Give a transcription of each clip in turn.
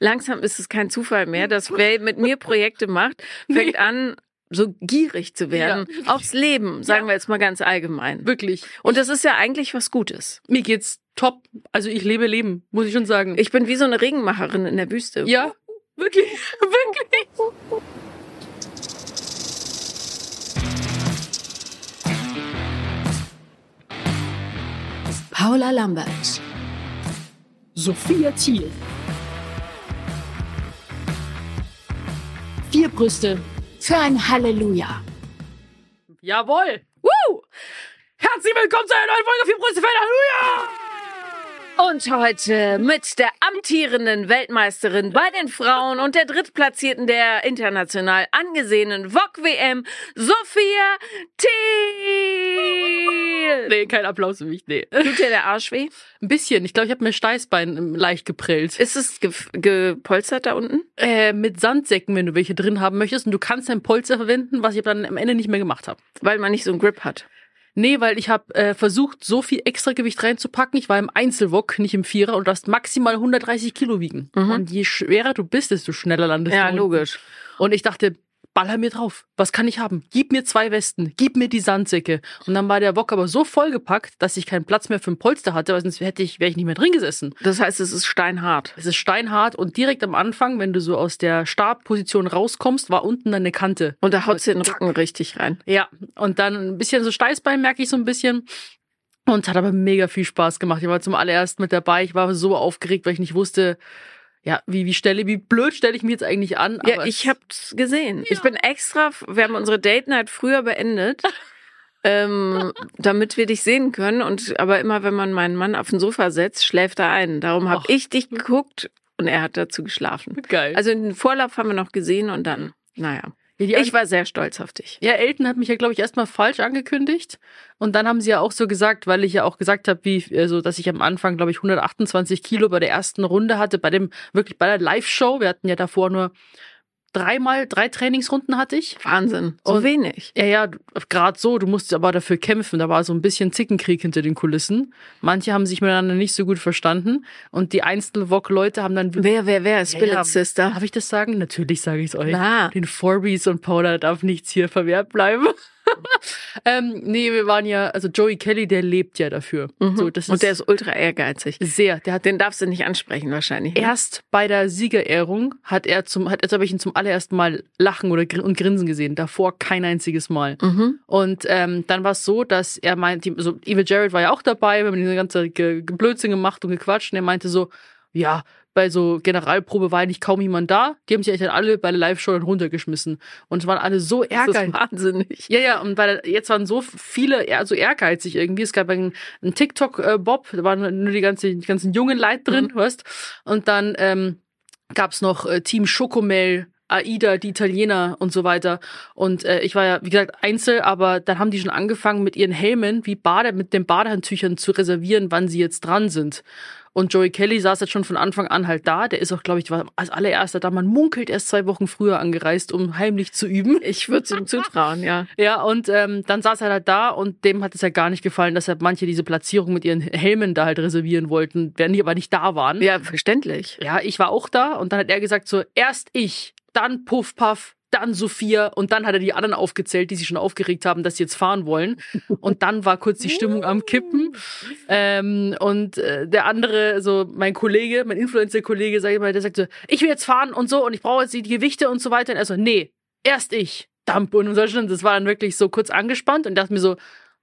langsam ist es kein Zufall mehr, dass wer mit mir Projekte macht, fängt an, so gierig zu werden Ja. aufs Leben, sagen Ja. wir jetzt mal ganz allgemein. Wirklich. Und das ist ja eigentlich was Gutes. Mir geht's top. Also ich lebe Leben, muss ich schon sagen. Ich bin wie so eine Regenmacherin in der Wüste. ja, wirklich, wirklich. Paula Lambert. Sophia Thiel. Vier Brüste für ein Halleluja. Jawohl. Woo! Herzlich willkommen zu einer neuen Folge Vier Brüste für ein Halleluja! Und heute mit der amtierenden Weltmeisterin bei den Frauen und der Drittplatzierten der international angesehenen VOG WM, Sophia Thiel. Nee, kein Applaus für mich, nee. Tut dir der Arsch weh? Ein bisschen. Ich glaube, ich habe mir Steißbein leicht geprellt. Ist es ge gepolstert da unten? Äh, mit Sandsäcken, wenn du welche drin haben möchtest. Und du kannst ein Polster verwenden, was ich dann am Ende nicht mehr gemacht habe. Weil man nicht so einen Grip hat. Nee, weil ich habe äh, versucht, so viel Extragewicht reinzupacken. Ich war im Einzelwok, nicht im Vierer und du darfst maximal 130 Kilo wiegen. Mhm. Und je schwerer du bist, desto schneller landest Ja, du. unten. logisch. Und ich dachte, baller mir drauf. Was kann ich haben? Gib mir zwei Westen, gib mir die Sandsäcke. Und dann war der Wok aber so vollgepackt, dass ich keinen Platz mehr für ein Polster hatte, weil sonst hätte ich, wäre ich nicht mehr drin gesessen. Das heißt, es ist steinhart. Es ist steinhart und direkt am Anfang, wenn du so aus der Startposition rauskommst, war unten eine Kante. Und da haut sie den Rücken richtig rein. Ja, und dann ein bisschen so Steißbein merke ich so ein bisschen. Und hat aber mega viel Spaß gemacht. Ich war zum allerersten mit dabei. Ich war so aufgeregt, weil ich nicht wusste, ja, wie, wie stelle, wie blöd stelle ich mich jetzt eigentlich an. Ja, ich hab's gesehen. Ich bin extra, wir haben unsere Date Night früher beendet, ähm, damit wir dich sehen können. Und aber immer, wenn man meinen Mann auf den Sofa setzt, schläft er ein. Darum habe ich dich geguckt und er hat dazu geschlafen. geil. Also den Vorlauf haben wir noch gesehen und dann, naja. Ja, Ich war sehr stolz auf dich. Ja, Elton hat mich ja, glaube ich, erstmal falsch angekündigt. Und dann haben sie ja auch so gesagt, weil ich ja auch gesagt habe, wie, also, dass ich am Anfang, glaube ich, 128 Kilo bei der ersten Runde hatte, bei dem, wirklich bei der Live-Show. Wir hatten ja davor nur dreimal, drei Trainingsrunden hatte ich. Wahnsinn. So Und- wenig. Ja, ja, gerade so, du musst aber dafür kämpfen. Da war so ein bisschen Zickenkrieg hinter den Kulissen. Manche haben sich miteinander nicht so gut verstanden. Und die Einzel-Vok-Leute haben dann. Wer, wer, wer? Spill ja. Sister. Darf ich das sagen? Natürlich sage ich es euch. Klar. Den Forbes und Paula darf nichts hier verwehrt bleiben. ähm, nee, wir waren ja, also Joey Kelly, der lebt ja dafür. Mhm. So, das und der ist ultra ehrgeizig. sehr. Der hat Den darfst du nicht ansprechen wahrscheinlich. ne? erst bei der Siegerehrung hat er zum, hat, jetzt habe ich ihn zum allerersten Mal lachen oder grin und grinsen gesehen. Davor kein einziges Mal. Mhm. Und ähm, dann war es so, dass er meinte, so Evil Jared war ja auch dabei, wir haben die ganze Geblödsinn gemacht und gequatscht und er meinte so, ja, bei so Generalprobe war eigentlich kaum jemand da. Die haben sich eigentlich dann alle bei der Live-Show dann runtergeschmissen. Und es waren alle so Das ist ehrgeizig. wahnsinnig. Ja, ja, und weil jetzt waren so viele so ehrgeizig irgendwie. Es gab einen, einen TikTok-Bob, da waren nur die, ganze, die ganzen jungen Leute drin, weißt Und dann ähm, gab's noch äh, Team Schocomel, Aida, die Italiener und so weiter. Und äh, ich war ja, wie gesagt, Einzel, aber dann haben die schon angefangen, mit ihren Helmen wie Bade, mit den Badehandtüchern zu reservieren, wann sie jetzt dran sind. Und Joey Kelly saß jetzt schon von Anfang an halt da. Der ist auch, glaube ich, war als allererster da. Man munkelt erst zwei Wochen früher angereist, um heimlich zu üben. Ich würde es ihm zutrauen, ja. Ja, und ähm, dann saß er halt da und dem hat es ja gar nicht gefallen, dass halt manche diese Platzierung mit ihren Helmen da halt reservieren wollten, während die aber nicht da waren. Ja, verständlich. Ja, ich war auch da und dann hat er gesagt so, erst ich, dann Puff Puff, dann Sophia und dann hat er die anderen aufgezählt, die sich schon aufgeregt haben, dass sie jetzt fahren wollen. Und dann war kurz die Stimmung am Kippen. Ähm, und äh, der andere, so mein Kollege, mein Influencer-Kollege, sag ich mal, der sagte, ich will jetzt fahren und so und ich brauche jetzt die Gewichte und so weiter. Und er so, nee, erst ich. Dump und so. Das war dann wirklich so kurz angespannt und dachte mir so,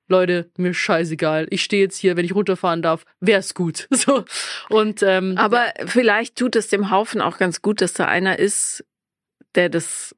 Leute, mir scheißegal. Ich stehe jetzt hier, wenn ich runterfahren darf, wär's gut. So. Und ähm, Aber vielleicht tut es dem Haufen auch ganz gut, dass da einer ist, der das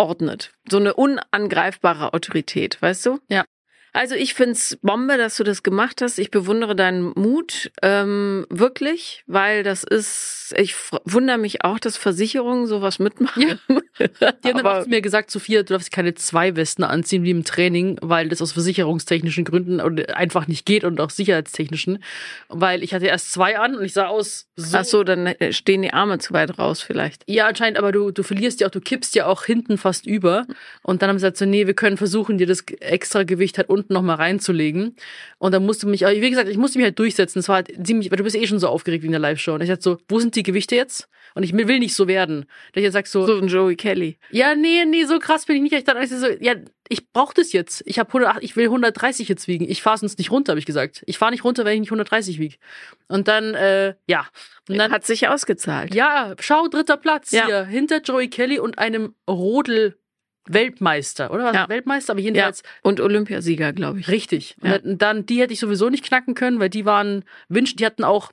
ordnet. So eine unangreifbare Autorität, weißt du? Ja. Also ich find's Bombe, dass du das gemacht hast. Ich bewundere deinen Mut ähm, wirklich, weil das ist, ich wundere mich auch, dass Versicherungen sowas mitmachen. Die haben Aber mir gesagt, Sophia, du darfst keine zwei Westen anziehen wie im Training, weil das aus versicherungstechnischen Gründen einfach nicht geht und auch sicherheitstechnischen. Weil ich hatte erst zwei an und ich sah aus so. ach so, dann äh, stehen die Arme zu weit raus vielleicht. Ja, anscheinend, aber du, du verlierst ja auch, du kippst ja auch hinten fast über. Und dann haben sie gesagt, so, nee, wir können versuchen, dir das extra Gewicht halt unten nochmal reinzulegen. Und dann musste mich, wie gesagt, ich musste mich halt durchsetzen. Es war halt ziemlich, weil du bist eh schon so aufgeregt wie in der Live-Show. Und ich dachte so, wo sind die Gewichte jetzt? Und ich will nicht so werden. Dass ich jetzt sag so, So ein Joey Kelly. ja, nee, nee, so krass bin ich nicht. Ich dachte so, ja, ich brauch das jetzt. Ich habe 108, ich will 130 jetzt wiegen. Ich fahre sonst nicht runter, habe ich gesagt. Ich fahre nicht runter, wenn ich nicht 130 wiege. Und dann, äh, ja. Und dann, Hat sich ausgezahlt. ja, schau, dritter Platz Ja. hier. Hinter Joey Kelly und einem Rodel Weltmeister, oder was? Ja. Weltmeister, aber Ja. jedenfalls Und Olympiasieger, glaube ich. richtig. Ja. Und dann- dann, die hätte ich sowieso nicht knacken können, weil die waren, Wünsch, die hatten auch,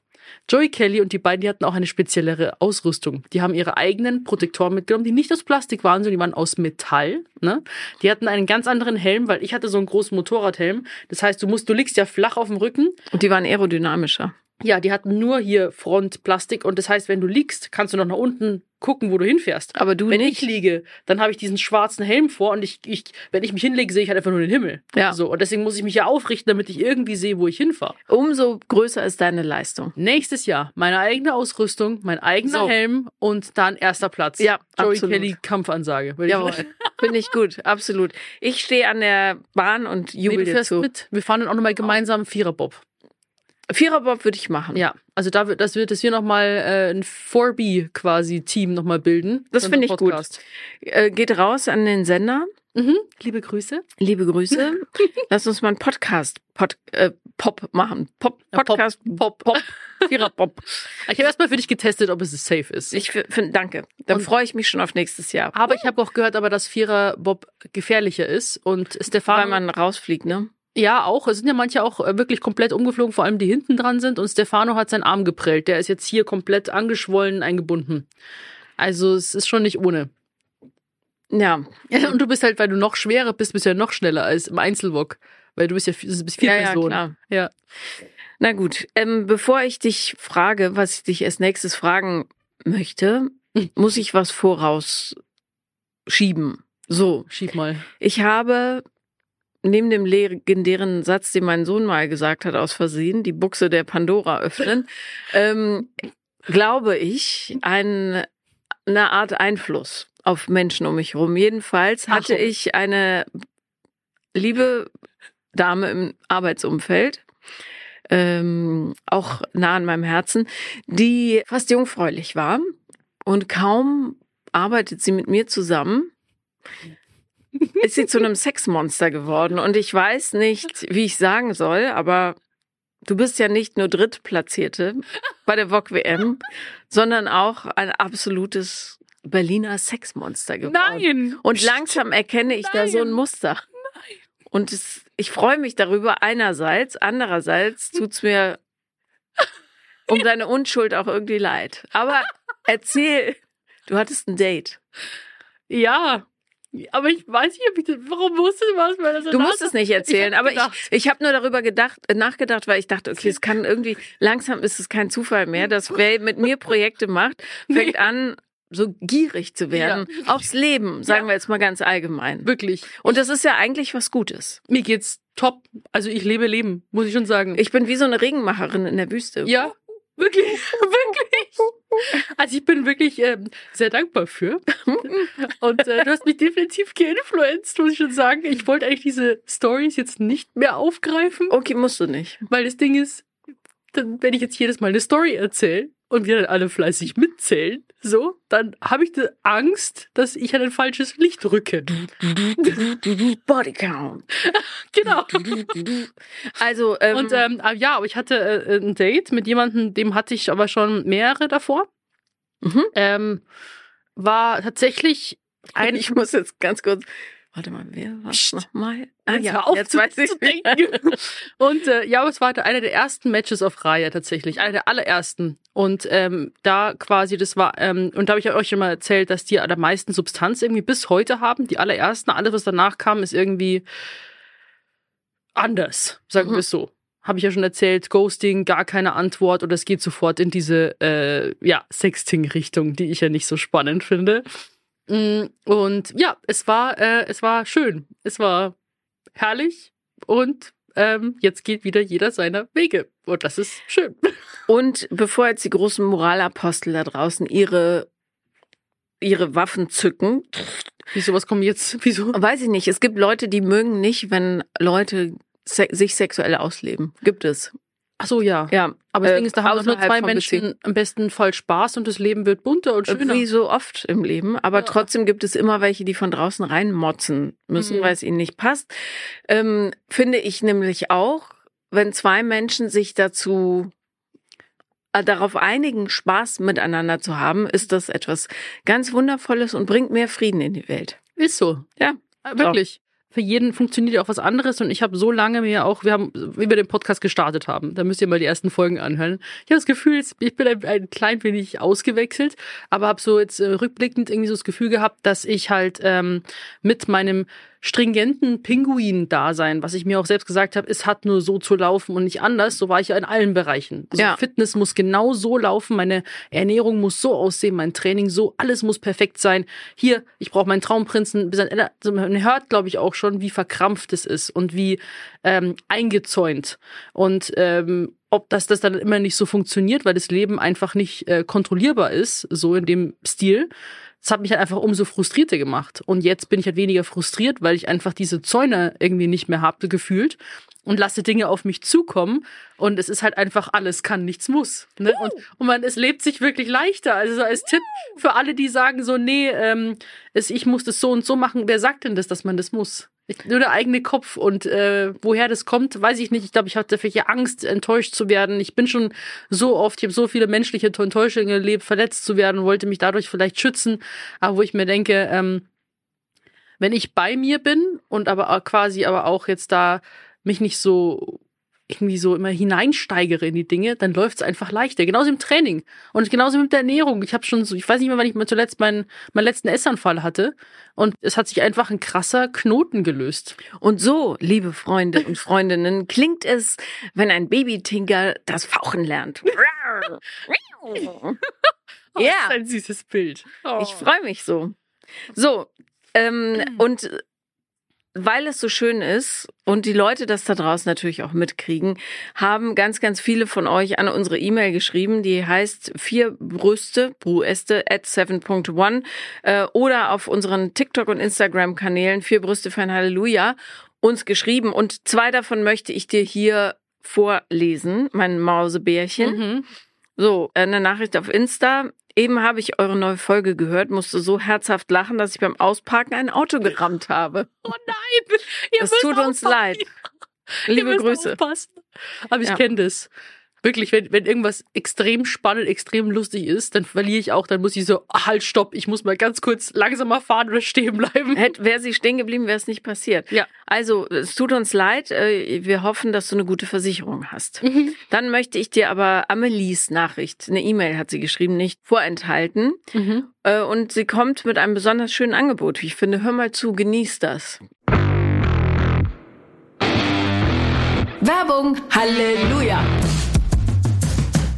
Joey Kelly und die beiden, die hatten auch eine speziellere Ausrüstung. Die haben ihre eigenen Protektoren mitgenommen, die nicht aus Plastik waren, sondern die waren aus Metall. Ne? Die hatten einen ganz anderen Helm, weil ich hatte so einen großen Motorradhelm. Das heißt, du musst, du liegst ja flach auf dem Rücken Und die waren aerodynamischer. ja, die hatten nur hier Frontplastik und das heißt, wenn du liegst, kannst du noch nach unten gucken, wo du hinfährst. Aber du wenn nicht. ich liege, dann habe ich diesen schwarzen Helm vor und ich, ich, wenn ich mich hinlege, sehe ich halt einfach nur den Himmel. Ja. So, und deswegen muss ich mich ja aufrichten, damit ich irgendwie sehe, wo ich hinfahre. Umso größer ist deine Leistung. Nächstes Jahr meine eigene Ausrüstung, mein eigener So. Helm und dann erster Platz. Ja, Joey absolut. Kelly Kampfansage. Jawohl. Finde ich gut, absolut. Ich stehe an der Bahn und Nee, jubel du dir fährst zu. mit. Wir fahren dann auch nochmal gemeinsam Viererbob. Viererbob würde ich machen. Ja, also da wird, das wird, dass wir nochmal äh, ein 4B quasi Team nochmal bilden. Das finde ich gut. Podcast. Äh, geht raus an den Sender. Mhm. Liebe Grüße. Liebe Grüße. Lass uns mal einen Podcast Pod, äh, Pop machen. Pop, Ja, Pop, Podcast Pop. Pop. Viererbob. Ich habe erstmal für dich getestet, ob es safe ist. Ich finde, danke. Dann freue ich mich schon auf nächstes Jahr. aber ich habe auch gehört, aber dass Vierer Bob gefährlicher ist und Stefano. Weil man rausfliegt, ne? Ja, auch. Es sind ja manche auch äh, wirklich komplett umgeflogen, vor allem die hinten dran sind. Und Stefano hat seinen Arm geprellt. Der ist jetzt hier komplett angeschwollen, eingebunden. Also es ist schon nicht ohne. Ja. Und du bist halt, weil du noch schwerer bist, bist du ja noch schneller als im Einzelwok. Weil du bist ja du bist vier ja, ja, Personen. klar. Ja. Na gut, ähm, bevor ich dich frage, was ich dich als nächstes fragen möchte, muss ich was vorausschieben. So, Schieb mal. ich habe neben dem legendären Satz, den mein Sohn mal gesagt hat, aus Versehen, die Buchse der Pandora öffnen, ähm, glaube ich, ein, eine Art Einfluss auf Menschen um mich herum. Jedenfalls hatte Achtung. ich eine liebe Dame im Arbeitsumfeld, ähm, auch nah an meinem Herzen, die fast jungfräulich war und kaum arbeitet sie mit mir zusammen, ist sie zu einem Sexmonster geworden. Und ich weiß nicht, wie ich sagen soll, aber du bist ja nicht nur Drittplatzierte bei der VOG WM, sondern auch ein absolutes Berliner Sexmonster geworden. Nein! Und langsam erkenne ich da so ein Nein. Muster. Und es, ich freue mich darüber einerseits, andererseits tut's mir um deine Unschuld auch irgendwie leid. Aber erzähl, du hattest ein Date. Ja. Aber ich weiß nicht, ob ich das, warum musste was, weil das Du musst es nicht erzählen, hab aber ich, ich habe nur darüber gedacht, äh, nachgedacht, weil ich dachte, okay, es kann irgendwie, langsam ist es kein Zufall mehr, dass wer mit mir Projekte macht, fängt an, so gierig zu werden aufs Leben, sagen Ja. wir jetzt mal ganz allgemein. Wirklich. Und das ist ja eigentlich was Gutes. Mir geht's top. Also ich lebe Leben, muss ich schon sagen. Ich bin wie so eine Regenmacherin in der Wüste. ja, wirklich, wirklich. Also ich bin wirklich ähm, sehr dankbar für. Und äh, du hast mich definitiv geinfluenced, muss ich schon sagen. Ich wollte eigentlich diese Stories jetzt nicht mehr aufgreifen, Okay, musst du nicht. weil das Ding ist, dann, wenn ich jetzt jedes Mal eine Story erzähle und wir dann alle fleißig mitzählen, so, dann habe ich die Angst, dass ich an ein falsches Licht rücke. Bodycount. Genau. Also, ähm, Und ähm, ah, ja, aber ich hatte äh, ein Date mit jemandem, dem hatte ich aber schon mehrere davor. Mhm. Ähm, war tatsächlich ein. ich muss jetzt ganz kurz. Warte mal, wer war nochmal? Ah Jetzt ja, auf jetzt zu, weiß ich zu denken. Und äh, ja, es war einer der ersten Matches auf Raya tatsächlich, einer der allerersten. Und ähm, da quasi, das war, ähm, und da habe ich euch schon mal erzählt, dass die am meisten Substanz irgendwie bis heute haben. Die allerersten, alles was danach kam, ist irgendwie anders, sagen Mhm. wir es so. Habe ich ja schon erzählt, Ghosting, gar keine Antwort oder es geht sofort in diese äh, ja, Sexting-Richtung, die ich ja nicht so spannend finde. Mm, Und ja, es war, äh, es war schön. Es war herrlich und ähm, jetzt geht wieder jeder seiner Wege. Und das ist schön. Und bevor jetzt die großen Moralapostel da draußen ihre, ihre Waffen zücken, Wieso, was kommt jetzt? Wieso? Weiß ich nicht. Es gibt Leute, die mögen nicht, wenn Leute se sich sexuell ausleben. Gibt es. Ach so, ja. Ja. Aber das äh, Ding ist, da haben nur zwei Menschen am besten Fall Spaß und das Leben wird bunter und schöner. Wie so oft im Leben. Aber Ja. trotzdem gibt es immer welche, die von draußen reinmotzen müssen, Mhm. weil es ihnen nicht passt. Ähm, finde ich nämlich auch, wenn zwei Menschen sich dazu äh, darauf einigen, Spaß miteinander zu haben, ist das etwas ganz Wundervolles und bringt mehr Frieden in die Welt. Ist so. Ja. Äh, Wirklich. Für jeden funktioniert ja auch was anderes und ich habe so lange mir auch, wir haben, wie wir den Podcast gestartet haben, da müsst ihr mal die ersten Folgen anhören. Ich habe das Gefühl, ich bin ein, ein klein wenig ausgewechselt, aber habe so jetzt äh, rückblickend irgendwie so das Gefühl gehabt, dass ich halt ähm, mit meinem stringenten Pinguin-Dasein, was ich mir auch selbst gesagt habe, es hat nur so zu laufen und nicht anders. So war ich ja in allen Bereichen. Also Ja. Fitness muss genau so laufen, meine Ernährung muss so aussehen, mein Training so, alles muss perfekt sein. Hier, ich brauche meinen Traumprinzen. Also man hört, glaube ich, auch schon, wie verkrampft es ist und wie ähm, eingezäunt. Und ähm, ob das, das dann immer nicht so funktioniert, weil das Leben einfach nicht äh, kontrollierbar ist, so in dem Stil. Das hat mich halt einfach umso frustrierter gemacht. Und jetzt bin ich halt weniger frustriert, weil ich einfach diese Zäune irgendwie nicht mehr habe, gefühlt. Und lasse Dinge auf mich zukommen. Und es ist halt einfach alles kann, nichts muss. Ne? Und, und man, es lebt sich wirklich leichter. Also so als Tipp für alle, die sagen so, nee, ähm, es, ich muss das so und so machen. Wer sagt denn das, dass man das muss? Nur der eigene Kopf. Und äh, woher das kommt, weiß ich nicht. Ich glaube, ich hatte welche Angst, enttäuscht zu werden. Ich bin schon so oft, ich habe so viele menschliche Enttäuschungen erlebt, verletzt zu werden, wollte mich dadurch vielleicht schützen. Aber wo ich mir denke, ähm, wenn ich bei mir bin und aber auch quasi aber auch jetzt da mich nicht so irgendwie so immer hineinsteigere in die Dinge, dann läuft es einfach leichter. Genauso im Training und genauso mit der Ernährung. Ich habe schon so, ich weiß nicht mehr, wann ich mal zuletzt meinen, meinen letzten Essanfall hatte und es hat sich einfach ein krasser Knoten gelöst. Und so, liebe Freunde und Freundinnen, klingt es, wenn ein Babytinker das Fauchen lernt. Oh, Ja. Das ist ein süßes Bild. Oh. Ich freue mich so. So, ähm, und weil es so schön ist und die Leute das da draußen natürlich auch mitkriegen, haben ganz, ganz viele von euch an unsere E-Mail geschrieben, die heißt vier Brüste, Brueste at 7.1 äh, oder auf unseren TikTok- und Instagram-Kanälen vier Brüste für ein Halleluja uns geschrieben und zwei davon möchte ich dir hier vorlesen, mein Mausebärchen. Mhm. So, eine Nachricht auf Insta. Eben habe ich eure neue Folge gehört, musste so herzhaft lachen, dass ich beim Ausparken ein Auto gerammt habe. Oh nein! Ihr Das tut uns leid. Liebe Grüße. Aufpassen. Aber ich Ja. kenne das. Wirklich, wenn, wenn irgendwas extrem spannend, extrem lustig ist, dann verliere ich auch, dann muss ich so, halt, stopp, ich muss mal ganz kurz langsamer fahren oder stehen bleiben. Hätte, wäre sie stehen geblieben, wäre es nicht passiert. Ja. Also, es tut uns leid. äh, Wir hoffen, dass du eine gute Versicherung hast. Mhm. Dann möchte ich dir aber Amelies Nachricht, eine E-Mail hat sie geschrieben, nicht vorenthalten. Mhm. Äh, Und sie kommt mit einem besonders schönen Angebot. wie Ich finde, hör mal zu, genieß das. Werbung. Halleluja.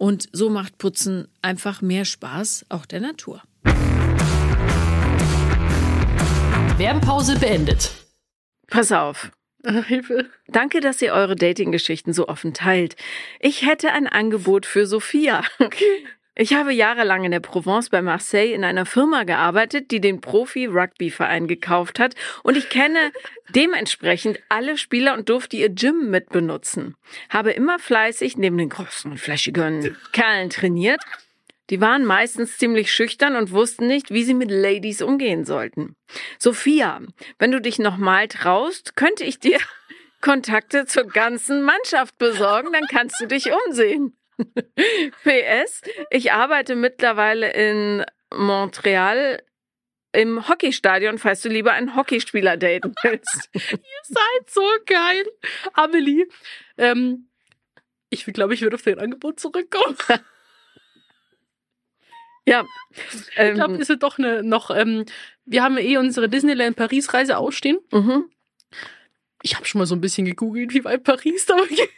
und so macht Putzen einfach mehr Spaß, auch der Natur. Werbepause beendet. Pass auf. Hilfe. Danke, dass ihr eure Dating-Geschichten so offen teilt. Ich hätte ein Angebot für Sophia. Ich habe jahrelang in der Provence bei Marseille in einer Firma gearbeitet, die den Profi-Rugby-Verein gekauft hat und ich kenne dementsprechend alle Spieler und durfte ihr Gym mitbenutzen. Habe immer fleißig neben den großen und flächigen Kerlen trainiert. Die waren meistens ziemlich schüchtern und wussten nicht, wie sie mit Ladies umgehen sollten. Sophia, wenn du dich nochmal traust, könnte ich dir Kontakte zur ganzen Mannschaft besorgen, dann kannst du dich umsehen. PS, ich arbeite mittlerweile in Montreal im Hockeystadion, falls du lieber einen Hockeyspieler daten willst. Ihr seid so geil. Amelie, ähm, ich glaube, ich würde auf dein Angebot zurückkommen. Ja, Ich glaube, ähm, das ist doch eine, noch, ähm, wir haben eh unsere Disneyland-Paris-Reise ausstehen. mhm. Ich habe schon mal so ein bisschen gegoogelt, wie weit Paris da ist.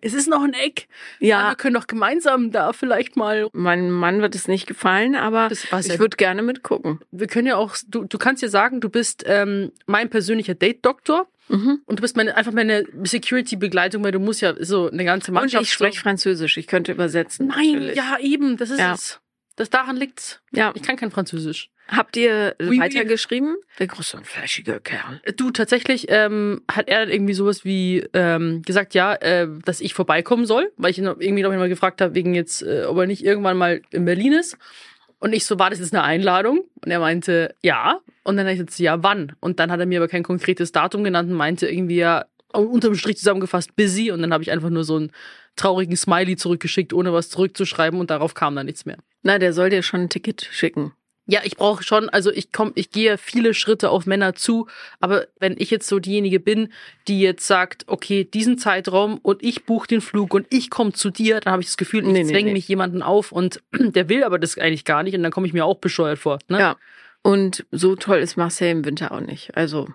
Es ist noch ein Eck. Ja, wir können doch gemeinsam da vielleicht mal. meinem Mann wird es nicht gefallen, aber ich würde gerne mitgucken. Wir können ja auch, du, du kannst ja sagen, du bist ähm, mein persönlicher Date-Doktor Mhm. und du bist meine, einfach meine Security-Begleitung, weil du musst ja so eine ganze Und Mannschaft. ich spreche Französisch, ich könnte übersetzen. Nein, natürlich. ja, eben, das ist Ja. es. Das daran liegt's. Ja, Ich kann kein Französisch. Habt ihr Oui, oui. weitergeschrieben? Der große und fleischige Kerl. Du, tatsächlich ähm, hat er irgendwie sowas wie ähm, gesagt, ja, äh, dass ich vorbeikommen soll, weil ich ihn irgendwie noch mal gefragt habe, wegen jetzt, äh, ob er nicht irgendwann mal in Berlin ist. Und ich so, war das jetzt eine Einladung? Und er meinte, ja. Und dann habe ich jetzt, ja, wann? Und dann hat er mir aber kein konkretes Datum genannt und meinte irgendwie, ja, unterm Strich zusammengefasst, busy. Und dann habe ich einfach nur so einen traurigen Smiley zurückgeschickt, ohne was zurückzuschreiben und darauf kam dann nichts mehr. Na, der soll dir schon ein Ticket schicken. Ja, ich brauche schon, also ich komm, ich gehe viele Schritte auf Männer zu, aber wenn ich jetzt so diejenige bin, die jetzt sagt, okay, diesen Zeitraum und ich buche den Flug und ich komme zu dir, dann habe ich das Gefühl, ich Nee, nee, zwänge nee. mich jemanden auf und der will aber das eigentlich gar nicht und dann komme ich mir auch bescheuert vor. Ne? Ja. Und so toll ist Marseille im Winter auch nicht. Also,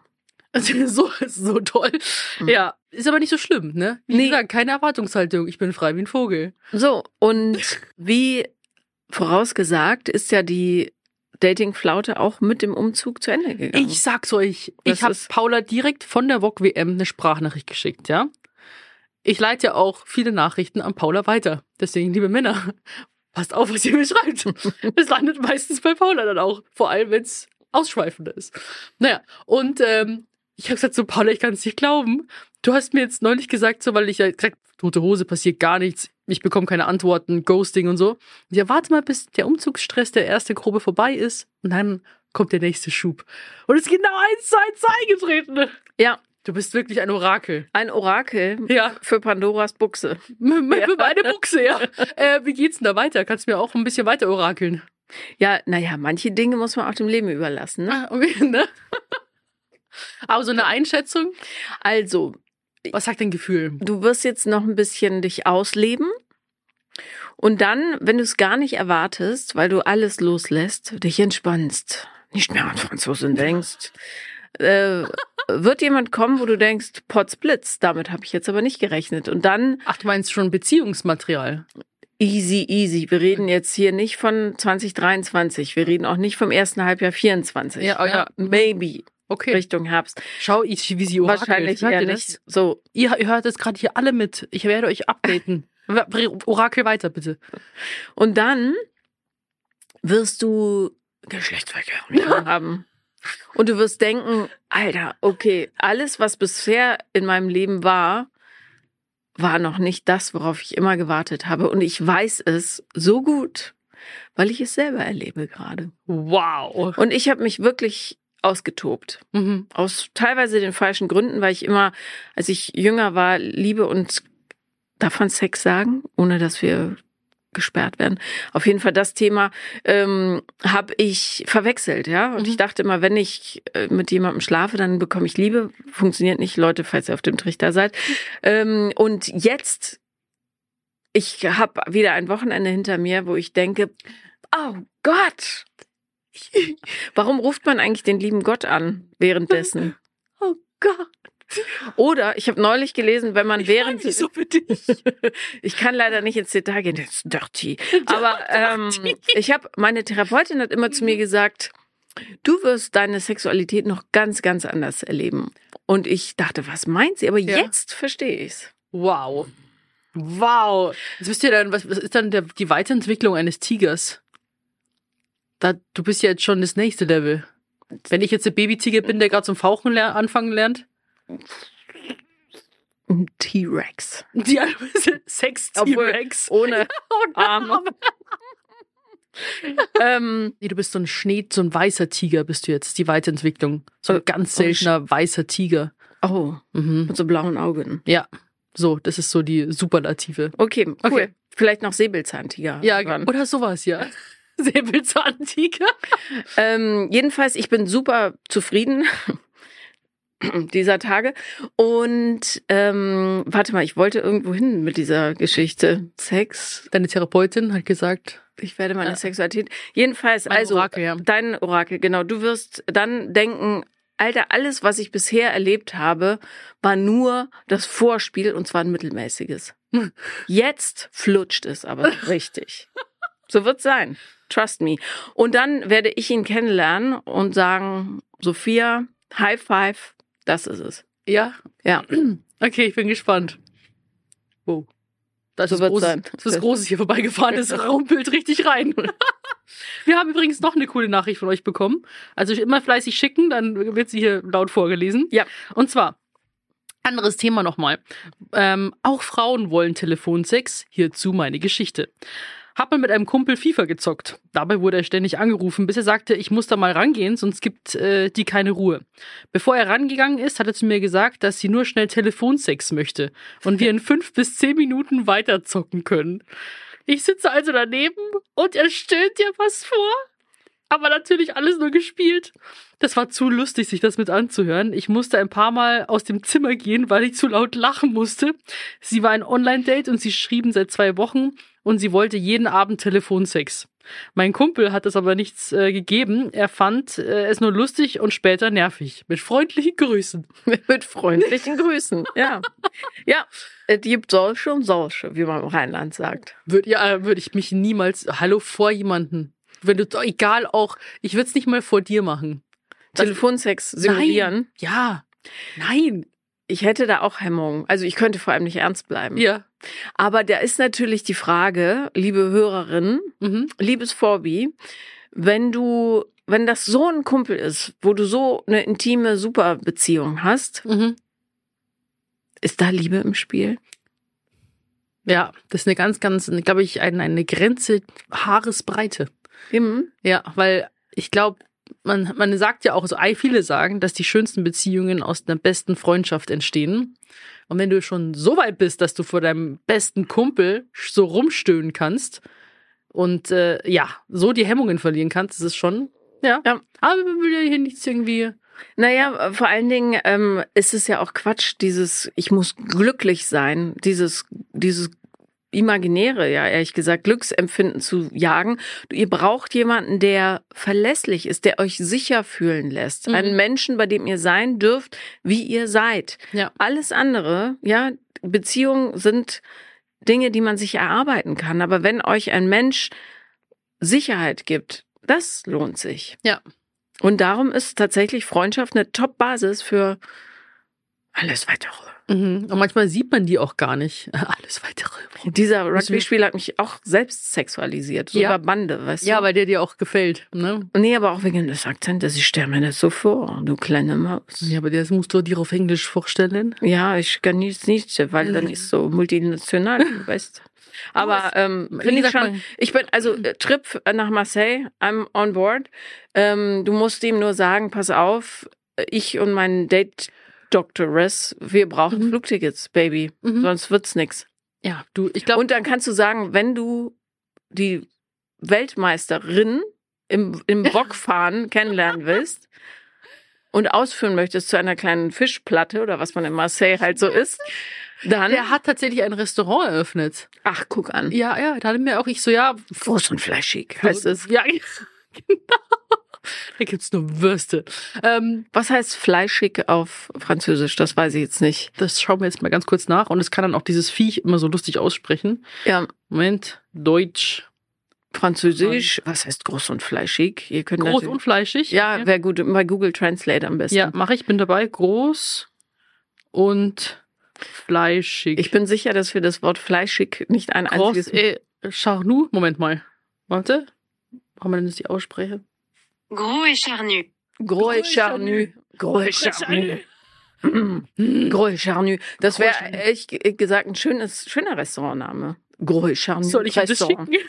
Also so, so toll. Mhm. Ja, ist aber nicht so schlimm, ne? Wie Nee. gesagt, keine Erwartungshaltung. Ich bin frei wie ein Vogel. so. Und wie vorausgesagt ist ja die Dating-Flaute auch mit dem Umzug zu Ende gegangen. Ich sag's euch, Das ich habe Paula direkt von der VOG WM eine Sprachnachricht geschickt, ja. Ich leite ja auch viele Nachrichten an Paula weiter. Deswegen, liebe Männer, passt auf, was ihr mir schreibt. Es landet meistens bei Paula dann auch, vor allem wenn es ausschweifender ist. Naja, und ähm, ich habe gesagt so, Paula, ich kann es nicht glauben. Du hast mir jetzt neulich gesagt, so, weil ich ja gesagt, tote Hose, passiert gar nichts, ich bekomme keine Antworten, Ghosting und so. Ja, warte mal, bis der Umzugsstress der erste Grobe vorbei ist und dann kommt der nächste Schub. Und es ist genau eins zu eins eingetreten. ja, Du bist wirklich ein Orakel. ein Orakel Ja, für Pandoras Buchse. Ja. meine Buchse, ja. Äh, wie geht's denn da weiter? Kannst du mir auch ein bisschen weiter orakeln? Ja, naja, manche Dinge muss man auch dem Leben überlassen. Ne? Ah, okay, ne? Aber so eine Einschätzung? Also, Was sagt dein Gefühl? du wirst jetzt noch ein bisschen dich ausleben. Und dann, wenn du es gar nicht erwartest, weil du alles loslässt, dich entspannst, nicht mehr an Franzosen denkst, äh, wird jemand kommen, wo du denkst, Potzblitz, damit habe ich jetzt aber nicht gerechnet. Und dann Ach, du meinst schon Beziehungsmaterial? easy, easy. Wir reden jetzt hier nicht von 2023. Wir reden auch nicht vom ersten Halbjahr 24. Ja, oh ja. Maybe Okay. Richtung Herbst. Schau, ich, wie sie orakelt. Wahrscheinlich Hört eher ihr nicht. So. Ihr, ihr hört es gerade hier alle mit. Ich werde euch updaten. Orakel weiter, bitte. Und dann wirst du Geschlechtsverkehr haben. Und du wirst denken, Alter, okay, alles, was bisher in meinem Leben war, war noch nicht das, worauf ich immer gewartet habe. Und ich weiß es so gut, weil ich es selber erlebe gerade. Wow. Und ich habe mich wirklich ausgetobt. Mhm. Aus teilweise den falschen Gründen, weil ich immer, als ich jünger war, Liebe und darf man Sex sagen, ohne dass wir gesperrt werden. Auf jeden Fall das Thema ähm, habe ich verwechselt, ja. Und Mhm. ich dachte immer, wenn ich äh, mit jemandem schlafe, dann bekomme ich Liebe. Funktioniert nicht, Leute, falls ihr auf dem Trichter seid. Ähm, und jetzt, ich habe wieder ein Wochenende hinter mir, wo ich denke, oh Gott, warum ruft man eigentlich den lieben Gott an währenddessen? Oh Gott. Oder ich habe neulich gelesen, wenn man Ich während mich so für dich. ich kann leider nicht ins Detail gehen, das ist dirty. Aber ähm, ich habe meine Therapeutin hat immer zu mir gesagt, du wirst deine Sexualität noch ganz, ganz anders erleben. Und ich dachte, was meint sie? Aber Ja. jetzt verstehe ich's. Wow. Wow. Jetzt bist du ja dann, was, was ist dann der, die Weiterentwicklung eines Tigers? Da, du bist ja jetzt schon das nächste Level. Wenn ich jetzt der Babytiger bin, der gerade zum Fauchen ler anfangen lernt. Ein T-Rex. Die Sex-T-Rex. Ohne Oh Arme. ähm, Nee, du bist so ein Schnee, so ein weißer Tiger bist du jetzt. Die Weiterentwicklung. So ein Oh, ganz oh, seltener weißer Tiger. oh, Mhm. mit so blauen Augen. Ja. So, das ist so die Superlative. Okay, cool. Okay. Vielleicht noch Säbelzahntiger. Ja, irgendwann. oder sowas, ja. Säbelzahntiger. Ähm, jedenfalls, ich bin super zufrieden dieser Tage. Und ähm, warte mal, ich wollte irgendwo hin mit dieser Geschichte. Sex. Deine Therapeutin hat gesagt, Ich werde meine Ja. Sexualität. Jedenfalls, mein also Orakel, ja. dein Orakel, genau. Du wirst dann denken, Alter, alles, was ich bisher erlebt habe, war nur das Vorspiel und zwar ein mittelmäßiges. Jetzt flutscht es aber richtig. So wird's sein. Trust me. Und dann werde ich ihn kennenlernen und sagen, Sophia, High Five, das ist es. Ja? Ja. Okay, ich bin gespannt. Wow. Das So ist großes, sein. Das ist Großes hier vorbeigefahren, das rumpelt richtig rein. Wir haben übrigens noch eine coole Nachricht von euch bekommen. Also immer fleißig schicken, dann wird sie hier laut vorgelesen. Ja. Und zwar, anderes Thema nochmal. Ähm, auch Frauen wollen Telefonsex. Hierzu meine Geschichte. Hab mal mit einem Kumpel FIFA gezockt. Dabei wurde er ständig angerufen, bis er sagte, ich muss da mal rangehen, sonst gibt äh, die keine Ruhe. Bevor er rangegangen ist, hat er zu mir gesagt, dass sie nur schnell Telefonsex möchte und wir in fünf bis zehn Minuten weiter zocken können. Ich sitze also daneben und er stöhnt dir was vor. Aber natürlich alles nur gespielt. Das war zu lustig, sich das mit anzuhören. Ich musste ein paar Mal aus dem Zimmer gehen, weil ich zu laut lachen musste. Sie war ein Online-Date und sie schrieben seit zwei Wochen und sie wollte jeden Abend Telefonsex. Mein Kumpel hat es aber nichts äh, gegeben. Er fand äh, es nur lustig und später nervig. Mit freundlichen Grüßen. Mit freundlichen Grüßen. Ja. Ja. Es gibt solche und solche, wie man im Rheinland sagt. Würde ja, würde ich mich niemals, hallo, vor jemanden. Wenn du, egal auch, ich würde es nicht mal vor dir machen. Telefonsex simulieren. Nein. Ja. Nein. Ich hätte da auch Hemmungen. Also ich könnte vor allem nicht ernst bleiben. Ja. Aber da ist natürlich die Frage, liebe Hörerin, Mhm. liebes Vorbi, wenn du, wenn das so ein Kumpel ist, wo du so eine intime Superbeziehung hast, Mhm. ist da Liebe im Spiel? Ja, das ist eine ganz, ganz, glaube ich, eine, eine Grenze Haaresbreite. Im? Ja, weil ich glaube, man, man sagt ja auch, also ei- viele sagen, dass die schönsten Beziehungen aus einer besten Freundschaft entstehen. Und wenn du schon so weit bist, dass du vor deinem besten Kumpel so rumstöhnen kannst und äh, ja, so die Hemmungen verlieren kannst, ist es schon, ja. Ja. Aber man will ja hier nichts irgendwie. Naja, vor allen Dingen ähm, ist es ja auch Quatsch, dieses, ich muss glücklich sein, dieses, dieses imaginäre, ja, ehrlich gesagt, Glücksempfinden zu jagen. Ihr braucht jemanden, der verlässlich ist, der euch sicher fühlen lässt. Mhm. Einen Menschen, bei dem ihr sein dürft, wie ihr seid. Ja. Alles andere, ja, Beziehungen sind Dinge, die man sich erarbeiten kann. Aber wenn euch ein Mensch Sicherheit gibt, das lohnt sich. Ja. Und darum ist tatsächlich Freundschaft eine Top-Basis für alles weitere. Mhm. Und manchmal sieht man die auch gar nicht. Alles weitere. Dieser Müssen wir- Rugby-Spieler hat mich auch selbst sexualisiert, so Ja. über Bande, weißt Ja, du? weil der dir auch gefällt. Ne? Nee, aber auch wegen des Akzentes. Ich stelle mir das so vor, du kleine Maus. Ja, aber das musst du dir auf Englisch vorstellen. Ja, ich kann nichts nicht, weil dann ist so multinational, weißt Aber ähm, finde ich schon, ich bin, also äh, Trip nach Marseille, I'm on board. Ähm, du musst ihm nur sagen, pass auf, ich und mein Date Doctoress, wir brauchen Mhm. Flugtickets, Baby. Mhm. Sonst wird's nix. Ja, du, ich glaube, Und dann kannst du sagen, wenn du die Weltmeisterin im, im Bockfahren kennenlernen willst und ausführen möchtest zu einer kleinen Fischplatte oder was man in Marseille halt so isst, dann, der hat tatsächlich ein Restaurant eröffnet. ach, guck an. Ja, ja, da hat mir auch ich so, ja, Groß und fleischig heißt es. Ja, genau. Da gibt's nur Würste. Ähm, Was heißt fleischig auf Französisch? Das weiß ich jetzt nicht. das schauen wir jetzt mal ganz kurz nach. Und es kann dann auch dieses Viech immer so lustig aussprechen. Ja, Moment, Deutsch. Französisch, was heißt groß und fleischig? Ihr könnt Groß und fleischig. Ja, wäre gut. Bei Google Translate am besten. ja mache ich, bin dabei. Groß und fleischig. Ich bin sicher, dass wir das Wort fleischig nicht ein Groß, einziges äh, Charnu. Moment mal. Warte. Warum denn das die ausspreche? Gros et charnu. Gros et Gros et charnu. Gros et charnu. Gros et charnu. Das wäre ehrlich ge- gesagt ein schönes, schöner Restaurantname. Gros et charnu. Soll ich ihm das Restaurant. schicken?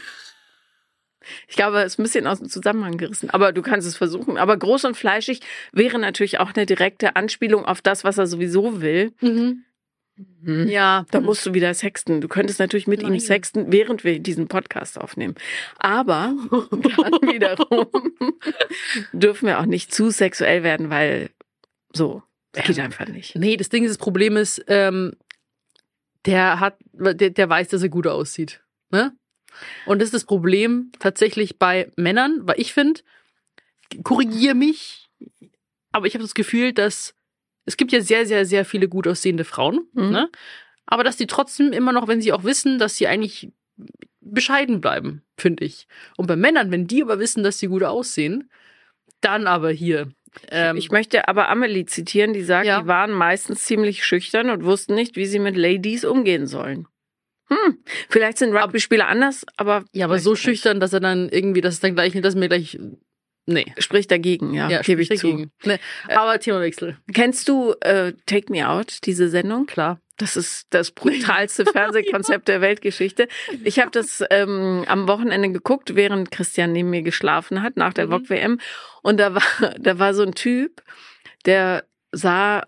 Ich glaube, es ist ein bisschen aus dem Zusammenhang gerissen, aber du kannst es versuchen. Aber groß und fleischig wäre natürlich auch eine direkte Anspielung auf das, was er sowieso will. Mhm. Hm. Ja. Da musst du wieder sexten. Du könntest natürlich mit ihm Nein. sexten, während wir diesen Podcast aufnehmen. Aber dann wiederum dürfen wir auch nicht zu sexuell werden, weil so, das geht einfach nicht. Nee, das Ding ist, das Problem ist, ähm, der hat, der, der weiß, dass er gut aussieht. Ne? Und das ist das Problem tatsächlich bei Männern, weil ich finde, korrigier mich, aber ich habe das Gefühl, dass es gibt ja sehr, sehr, sehr viele gut aussehende Frauen, Mhm. ne? Aber dass die trotzdem immer noch, wenn sie auch wissen, dass sie eigentlich bescheiden bleiben, finde ich. Und bei Männern, wenn die aber wissen, dass sie gut aussehen, dann aber hier. Ähm, Ich möchte aber Amelie zitieren, die sagt, Ja. die waren meistens ziemlich schüchtern und wussten nicht, wie sie mit Ladies umgehen sollen. Hm, vielleicht sind Rugby-Spieler anders, aber Ja, aber so schüchtern, dass er dann irgendwie, dass es dann gleich, dass mir gleich, nee. Spricht dagegen, ja, Ja, gebe ich sprich zu. dagegen. Nee. Aber Themawechsel, Kennst du äh, Take Me Out, diese Sendung? klar. Das ist das brutalste Fernsehkonzept der Weltgeschichte. Ich habe das ähm, am Wochenende geguckt, während Christian neben mir geschlafen hat, nach der Mhm. VOG-WM. Und da war, da war so ein Typ, der sah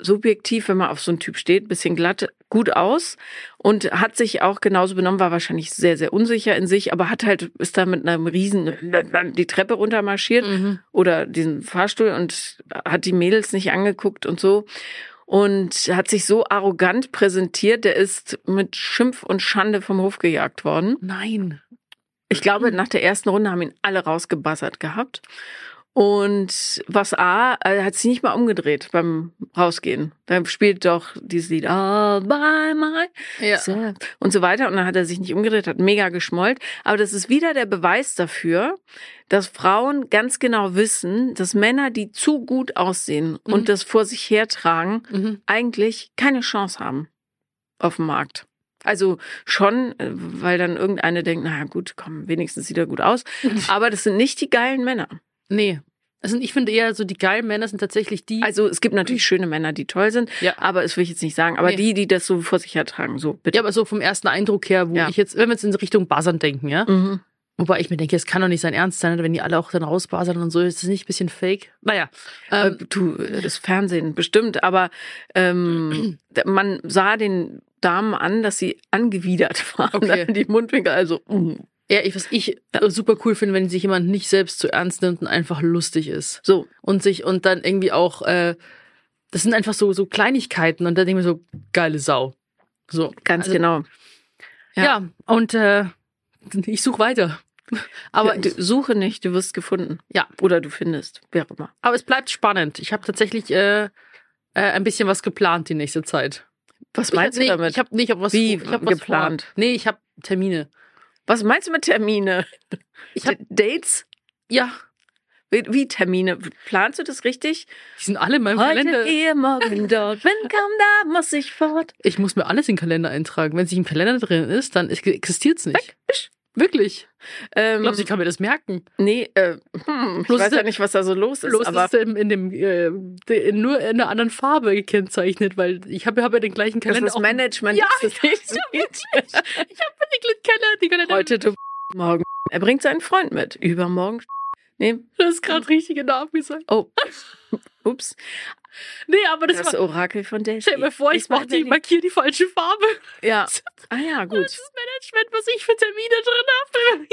subjektiv, wenn man auf so einen Typ steht, bisschen glatt, gut aus und hat sich auch genauso benommen, war wahrscheinlich sehr, sehr unsicher in sich, aber hat halt, ist da mit einem riesen die Treppe runtermarschiert Mhm. oder diesen Fahrstuhl und hat die Mädels nicht angeguckt und so und hat sich so arrogant präsentiert, der ist mit Schimpf und Schande vom Hof gejagt worden. Nein. Ich glaube, nach der ersten Runde haben ihn alle rausgebassert gehabt. Und was A, er hat sich nicht mal umgedreht beim Rausgehen. Da spielt doch dieses Lied All by my Ja. und so weiter. Und dann hat er sich nicht umgedreht, hat mega geschmollt. Aber das ist wieder der Beweis dafür, dass Frauen ganz genau wissen, dass Männer, die zu gut aussehen Mhm. und das vor sich hertragen, Mhm. eigentlich keine Chance haben auf dem Markt. Also schon, äh, weil dann irgendeine denkt, naja gut, komm, wenigstens sieht er gut aus. Aber das sind nicht die geilen Männer. Nee. Also ich finde eher so, die geilen Männer sind tatsächlich die. Also es gibt natürlich schöne Männer, die toll sind, ja. aber das will ich jetzt nicht sagen. Aber Nee. die, die das so vor sich hertragen, so bitte. ja, aber so vom ersten Eindruck her, wo Ja. ich jetzt, wenn wir jetzt in Richtung Buzzern denken, ja. Mhm. Wobei ich mir denke, es kann doch nicht sein Ernst sein, wenn die alle auch dann rausbuzzern und so, ist das nicht ein bisschen fake? Naja. Ähm, Ähm, du, das Fernsehen bestimmt, aber ähm, man sah den Damen an, dass sie angewidert waren. Okay. Die Mundwinkel, also mm. Ja, ich, was ich äh, super cool finde, wenn sich jemand nicht selbst zu ernst nimmt und einfach lustig ist. so. und sich und dann irgendwie auch, äh, das sind einfach so so Kleinigkeiten und dann denke ich mir so geile Sau. So Ganz Also, genau. Ja, Ja. und äh, ich suche weiter. Aber du, suche nicht, du wirst gefunden. Ja. Oder du findest, wer auch immer. aber es bleibt spannend. Ich habe tatsächlich äh, äh, ein bisschen was geplant die nächste Zeit. Was meinst hab, nee, du damit? Ich habe nicht hab was Wie ich hab was geplant? Vor. Nee, ich habe Termine. Was meinst du mit Termine? Ich hab, Dates? ja, Wie, wie Termine? Planst du das richtig? die sind alle in meinem Kalender. Heute hier, morgen dort. Wenn kaum da, muss ich fort. Ich muss mir alles in den Kalender eintragen. Wenn es nicht im Kalender drin ist, dann existiert es nicht. Wirklich? Ähm, Ich glaube, ich kann mir das merken. nee, äh, hm, ich weiß ja nicht, was da so los ist, Bloß aber ist in, in dem äh, de- nur in einer anderen Farbe gekennzeichnet, weil ich habe hab ja den gleichen das Kalender. ist Management, Ja, das ist nicht sieht. Ich habe den Kalender, die Kalender. Heute du morgen. Er bringt seinen Freund mit. Übermorgen. Nee, Das ist gerade richtige Namen gesagt. oh. Ups. Nee, aber das, Das war. Orakel von Delphi. Stell mir vor, ich mach die, markiere die falsche Farbe. Ja. Ah ja, Das gut. ist das Management, was ich für Termine drin habe.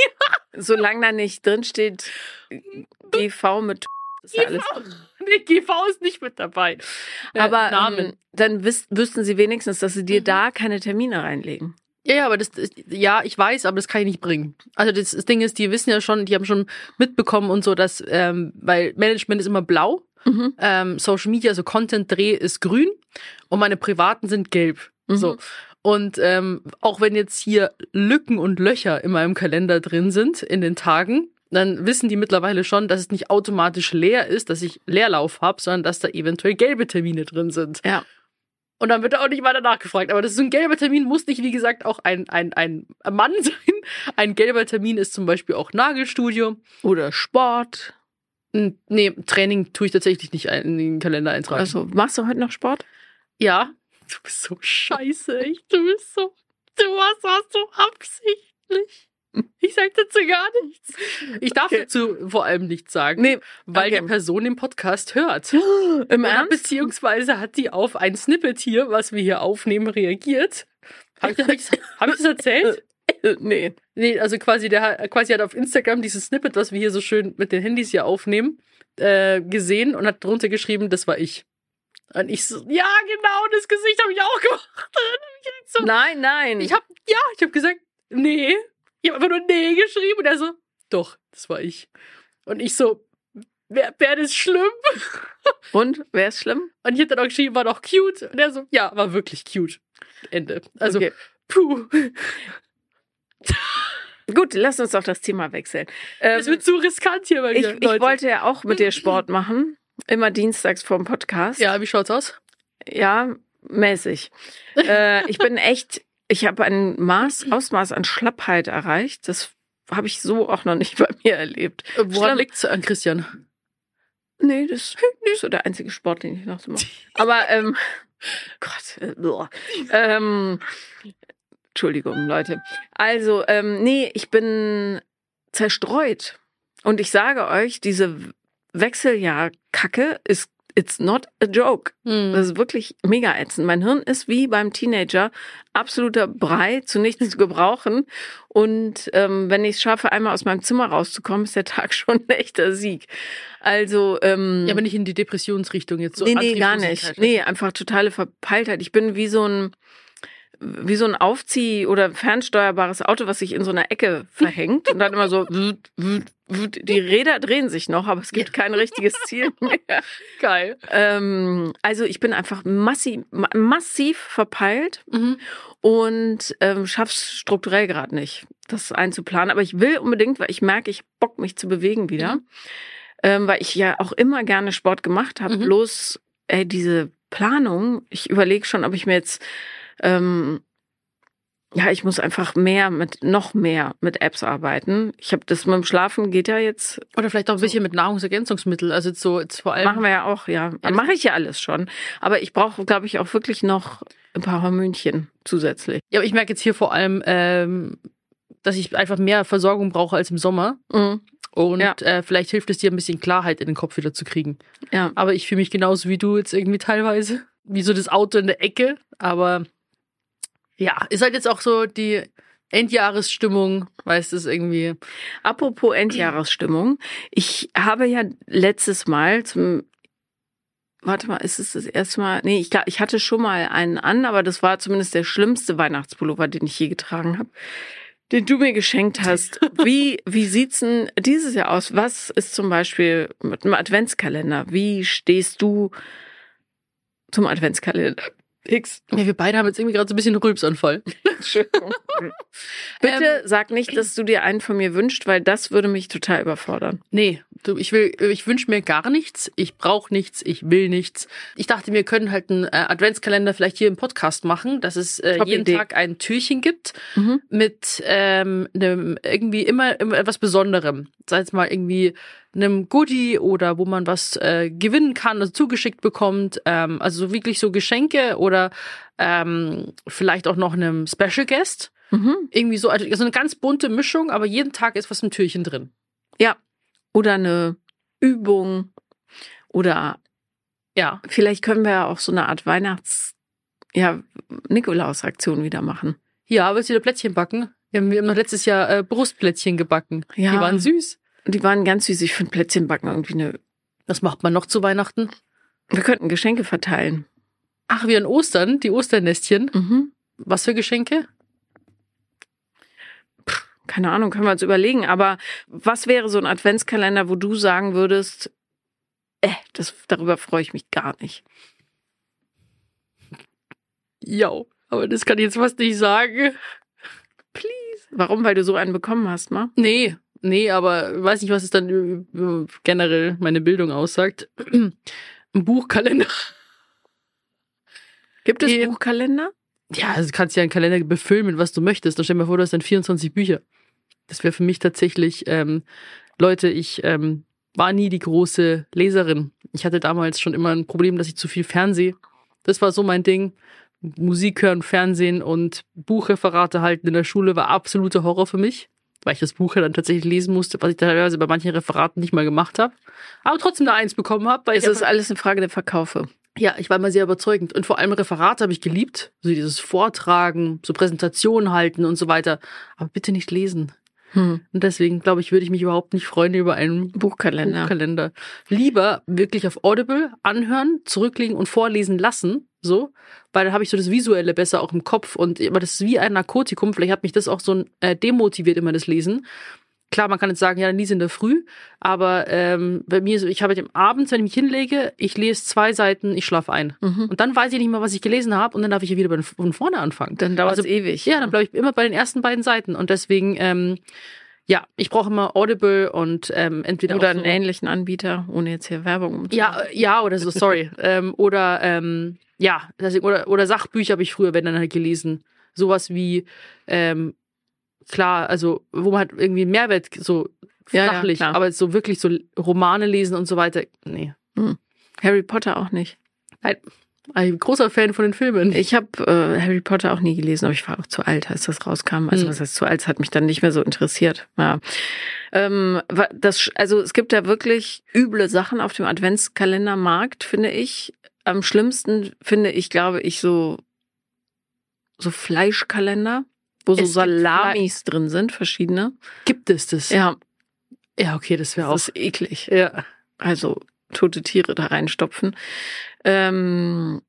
Solange da nicht drin steht GV mit ist ja alles. Nee, GV ist nicht mit dabei. Äh, Aber Namen. ähm, dann wüs wüssten sie wenigstens, dass sie dir Mhm. da keine Termine reinlegen. Ja, ja, aber das, ist- ja, ich weiß, aber das kann ich nicht bringen. Also das, das Ding ist, die wissen ja schon, die haben schon mitbekommen und so, dass, ähm, weil Management ist immer blau, Mhm. ähm, Social Media, also Content-Dreh ist grün und meine privaten sind gelb. Mhm. So. Und ähm, auch wenn jetzt hier Lücken und Löcher in meinem Kalender drin sind in den Tagen, dann wissen die mittlerweile schon, dass es nicht automatisch leer ist, dass ich Leerlauf habe, sondern dass da eventuell gelbe Termine drin sind. Ja. Und dann wird da auch nicht weiter nachgefragt. Aber das ist so ein gelber Termin, muss nicht, wie gesagt, auch ein, ein, ein Mann sein. Ein gelber Termin ist zum Beispiel auch Nagelstudio. Oder Sport. Nee, Training tue ich tatsächlich nicht in den Kalender eintragen. Also, machst du heute noch Sport? ja, du bist so scheiße, echt. Du bist so, du was hast du absichtlich. Ich sag dazu gar nichts. Ich darf Okay. dazu vor allem nichts sagen, Nee, weil okay. die Person den Podcast hört. Im Oder Ernst? beziehungsweise hat die auf ein Snippet hier, was wir hier aufnehmen, reagiert. Habe ich, hab ich, hab ich das erzählt? nee. Nee, also quasi, der hat- quasi hat auf Instagram dieses Snippet, was wir hier so schön mit den Handys hier aufnehmen, äh, gesehen und hat drunter geschrieben, das war ich. Und ich so, ja, genau, das Gesicht habe ich auch gemacht. Hab ich so, Nein, nein. ich habe, ja, ich habe gesagt, nee. Ich habe einfach nur nee geschrieben und er so, doch, das war ich. Und ich so, wäre wär das schlimm? Und, wäre es schlimm? Und ich hab dann auch geschrieben, war doch cute. Und er so, ja, war wirklich cute. Ende. Also, Okay. puh. Gut, lass uns doch das Thema wechseln. Ähm, Es wird zu riskant hier bei ich, mir, ich Leute. wollte ja auch mit dir Sport machen. Immer dienstags vorm Podcast. Ja, wie schaut's aus? Ja, mäßig. äh, ich bin echt, ich habe ein Maß, Ausmaß an Schlappheit erreicht. Das habe ich so auch noch nicht bei mir erlebt. Woran liegt's an Christian? Nee, das ist so der einzige Sport, den ich noch so mache. Aber, ähm, Gott, äh, boah. ähm, Entschuldigung, Leute. Also, ähm, nee, ich bin zerstreut. Und ich sage euch, diese Wechseljahr-Kacke ist, it's not a joke. Hm. Das ist wirklich mega ätzend. Mein Hirn ist wie beim Teenager absoluter Brei, zu nichts zu gebrauchen. Und ähm, wenn ich es schaffe, einmal aus meinem Zimmer rauszukommen, ist der Tag schon ein echter Sieg. Also, ähm, Ja, aber nicht in die Depressionsrichtung jetzt so. nee, nee, gar nicht. Nee, einfach totale Verpeiltheit. Ich bin wie so ein wie so ein Aufzieh- oder fernsteuerbares Auto, was sich in so einer Ecke verhängt und dann immer so wüt, wüt, wüt. die Räder drehen sich noch, aber es gibt kein richtiges Ziel mehr. Geil. Ähm, also ich bin einfach massiv, ma- massiv verpeilt Mhm. und ähm, schaff's strukturell gerade nicht, das einzuplanen. Aber ich will unbedingt, weil ich merke, ich bock mich zu bewegen wieder, ähm, weil ich ja auch immer gerne Sport gemacht habe. Mhm. Bloß ey, diese Planung, ich überlege schon, ob ich mir jetzt ähm, ja, ich muss einfach mehr mit noch mehr mit Apps arbeiten. Ich habe das mit dem Schlafen geht ja jetzt Oder vielleicht auch ein bisschen mit Nahrungsergänzungsmittel. Also jetzt so jetzt vor allem. Machen wir ja auch, ja. Mache ich ja alles schon. Aber ich brauche, glaube ich, auch wirklich noch ein paar Hormönchen zusätzlich. Ja, aber ich merke jetzt hier vor allem, ähm, dass ich einfach mehr Versorgung brauche als im Sommer. Mhm. Und Ja. äh, vielleicht hilft es dir ein bisschen Klarheit in den Kopf wieder zu kriegen. Ja. Aber ich fühle mich genauso wie du jetzt irgendwie teilweise. Wie so das Auto in der Ecke. Aber ja, ist halt jetzt auch so die Endjahresstimmung, weißt ist irgendwie. Apropos Endjahresstimmung. Ich habe ja letztes Mal zum Warte mal, ist es das erste Mal? Nee, ich ich hatte schon mal einen an, aber das war zumindest der schlimmste Weihnachtspullover, den ich je getragen habe, den du mir geschenkt hast. Wie, wie sieht's denn dieses Jahr aus? Was ist zum Beispiel mit einem Adventskalender? Wie stehst du zum Adventskalender? X. Ja, wir beide haben jetzt irgendwie gerade so ein bisschen Rülpsanfall. Entschuldigung. Bitte sag nicht, dass du dir einen von mir wünschst, weil das würde mich total überfordern. Nee, du, ich will, ich wünsche mir gar nichts. Ich brauche nichts. Ich will nichts. Ich dachte, wir können halt einen äh, Adventskalender vielleicht hier im Podcast machen, dass es äh, jeden Idee. Tag ein Türchen gibt Mhm. mit ähm, einem irgendwie immer, immer etwas Besonderem. Sei es mal irgendwie einem Goodie oder wo man was äh, gewinnen kann, also zugeschickt bekommt. Ähm, also so wirklich so Geschenke oder ähm, vielleicht auch noch einem Special Guest. Mhm. Irgendwie so, also eine ganz bunte Mischung, aber jeden Tag ist was im Türchen drin. Ja. Oder eine Übung. Oder Ja. vielleicht können wir ja auch so eine Art Weihnachts-, ja, Nikolaus-Aktion wieder machen. Ja, willst du wieder Plätzchen backen? Wir haben, wir haben noch letztes Jahr äh, Brustplätzchen gebacken. Ja. Die waren süß. Die waren ganz süß. Ich finde Plätzchenbacken irgendwie eine. Was macht man noch zu Weihnachten? Wir könnten Geschenke verteilen. Ach, wie an Ostern, die Osternestchen. Mhm. Was für Geschenke? Keine Ahnung, können wir uns überlegen. Aber was wäre so ein Adventskalender, wo du sagen würdest, äh, das, darüber freue ich mich gar nicht. Ja, aber das kann ich jetzt fast nicht sagen. Warum? Weil du so einen bekommen hast, ma? Nee, nee, aber weiß nicht, was es dann äh, generell meine Bildung aussagt. Ein Buchkalender. Gibt es Ähm, Buchkalender? Ja, also du kannst ja einen Kalender befüllen mit was du möchtest. Dann stell dir mal vor, du hast dann 24 Bücher. Das wäre für mich tatsächlich, ähm, Leute, ich ähm, war nie die große Leserin. Ich hatte damals schon immer ein Problem, dass ich zu viel Fernseh. Das war so mein Ding. Musik hören, Fernsehen und Buchreferate halten in der Schule war absoluter Horror für mich, weil ich das Buch ja dann tatsächlich lesen musste, was ich teilweise bei manchen Referaten nicht mal gemacht habe. Aber trotzdem eine Eins bekommen habe, weil Es ich ist alles eine Frage der Verkaufe. ja, ich war immer sehr überzeugend. Und vor allem Referate habe ich geliebt. So dieses Vortragen, so Präsentationen halten und so weiter. Aber bitte nicht lesen. Hm. Und deswegen, glaube ich, würde ich mich überhaupt nicht freuen über einen Buchkalender. Buchkalender. Lieber wirklich auf Audible anhören, zurücklegen und vorlesen lassen. So, weil dann habe ich so das Visuelle besser auch im Kopf und aber das ist wie ein Narkotikum. Vielleicht hat mich das auch so äh, demotiviert immer das Lesen. Klar, man kann jetzt sagen, ja, dann lies in der Früh, aber ähm, bei mir so, ich habe halt am Abend, wenn ich mich hinlege, ich lese zwei Seiten, ich schlafe ein. Mhm. Und dann weiß ich nicht mehr, was ich gelesen habe und dann darf ich ja wieder von vorne anfangen. Dann dauert es Also, ewig. Ja, dann bleibe ich immer bei den ersten beiden Seiten und deswegen, ähm, ja, ich brauche immer Audible und ähm, entweder Oder so, einen ähnlichen Anbieter, ohne jetzt hier Werbung zu ja, äh, ja oder so, sorry, ähm, oder ähm, ja, deswegen, oder oder Sachbücher habe ich früher, wenn dann halt gelesen, sowas wie ähm, klar, also wo man halt irgendwie Mehrwert so Ja, ja, sachlich, klar. aber so wirklich so Romane lesen und so weiter, nee. Harry Potter auch nicht. Ein großer Fan von den Filmen. Ich habe äh, Harry Potter auch nie gelesen, aber ich war auch zu alt, als das rauskam. Also Hm. was heißt zu alt? Es hat mich dann nicht mehr so interessiert. Ja. Ähm, das, also es gibt ja wirklich üble Sachen auf dem Adventskalendermarkt, finde ich. Am schlimmsten finde ich, glaube ich, so so Fleischkalender, wo so Es Salamis drin sind, verschiedene. Gibt es das? Ja, Ja, okay, das wäre auch. das ist eklig. Ja. also tote Tiere da reinstopfen. Ähm,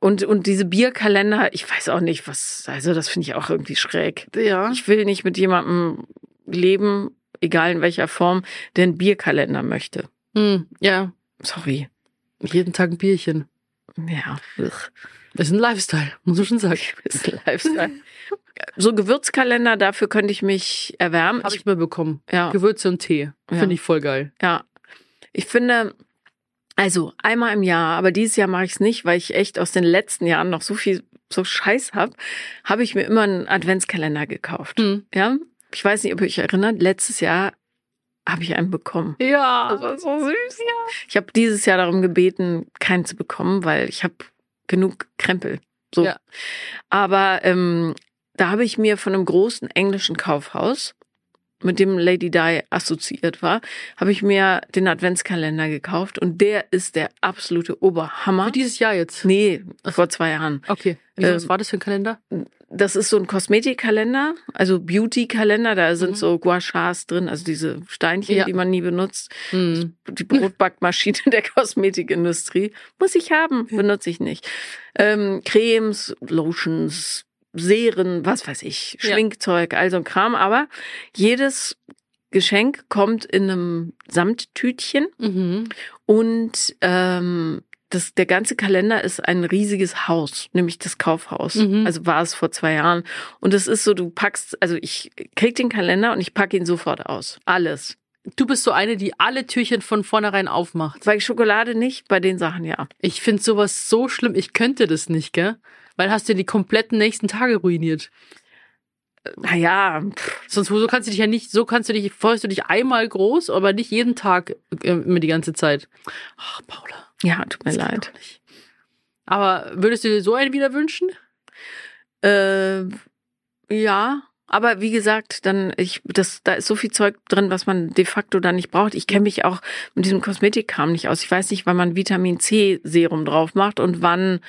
und, und diese Bierkalender, ich weiß auch nicht, was, also das finde ich auch irgendwie schräg. Ja. Ich will nicht mit jemandem leben, egal in welcher Form, der einen Bierkalender möchte. Hm, ja. Sorry. Jeden Tag ein Bierchen. Ja, ugh. Das ist ein Lifestyle, muss man schon sagen. ist ein Lifestyle. So Gewürzkalender, dafür könnte ich mich erwärmen. Habe ich mal bekommen. ja, Gewürze und Tee. Ja. Finde ich voll geil. ja. Ich finde, also einmal im Jahr, aber dieses Jahr mache ich es nicht, weil ich echt aus den letzten Jahren noch so viel so Scheiß hab, habe ich mir immer einen Adventskalender gekauft. Hm. Ja, ich weiß nicht, ob ihr euch erinnert, letztes Jahr habe ich einen bekommen. Ja. Das war so süß. Ich habe dieses Jahr darum gebeten, keinen zu bekommen, weil ich habe genug Krempel. So. Ja. Aber ähm, da habe ich mir von einem großen englischen Kaufhaus, mit dem Lady Di assoziiert war, habe ich mir den Adventskalender gekauft und der ist der absolute Oberhammer. Für dieses Jahr jetzt. Nee, vor zwei Jahren. Okay. Wieso, was Ähm, war das für ein Kalender? Das ist so ein Kosmetikkalender, also Beauty-Kalender. Da sind Mhm. so Gua Shas drin, also diese Steinchen, Ja. die man nie benutzt. Hm. Die Brotbackmaschine der Kosmetikindustrie. Muss ich haben, benutze ich nicht. Ähm, Cremes, Lotions, Serien, was weiß ich, Ja. Schminkzeug, all so ein Kram. Aber jedes Geschenk kommt in einem Samttütchen Mhm. und ähm, das, der ganze Kalender ist ein riesiges Haus, nämlich das Kaufhaus. Mhm. Also war es vor zwei Jahren. Und es ist so, du packst, also ich krieg den Kalender und ich packe ihn sofort aus. Alles. Du bist so eine, die alle Türchen von vornherein aufmacht. Bei Schokolade nicht, bei den Sachen ja. Ich finde sowas so schlimm. Ich könnte das nicht, gell? Weil hast du die kompletten nächsten Tage ruiniert. Naja, pff, Sonst so kannst du dich ja nicht, so kannst du dich, freust du dich einmal groß, aber nicht jeden Tag äh, immer die ganze Zeit. Ach, Paula. ja, tut mir leid. Aber würdest du dir so einen wieder wünschen? Äh, ja, aber wie gesagt, dann ich das da ist so viel Zeug drin, was man de facto dann nicht braucht. Ich kenne mich auch mit diesem Kosmetikkram nicht aus. Ich weiß nicht, wann man Vitamin C Serum drauf macht und wann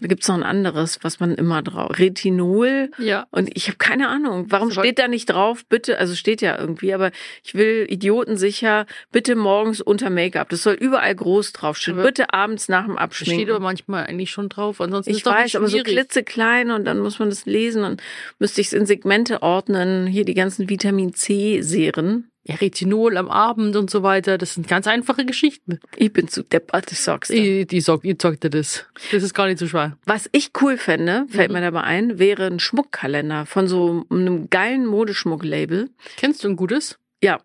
da gibt's noch ein anderes, was man immer drauf Retinol Ja. und ich habe keine Ahnung, warum aber- steht da nicht drauf? Bitte, also steht ja irgendwie, aber ich will idiotensicher bitte morgens unter Make-up. Das soll überall groß draufstehen. Bitte abends nach dem Das Abschminken. steht aber manchmal eigentlich schon drauf. Ansonsten Ich ist doch weiß, nicht aber so klitzeklein und dann muss man das lesen und müsste ich es in Segmente ordnen. Hier die ganzen Vitamin C-Serien. Retinol am Abend und so weiter. Das sind ganz einfache Geschichten. Ich bin zu deppert, ich sag's dir. Ich, die sagt, ihr sagt dir das. Das ist gar nicht so schwer. Was ich cool fände, fällt Mhm. mir dabei ein, wäre ein Schmuckkalender von so einem geilen Modeschmucklabel. Kennst du ein gutes? Ja,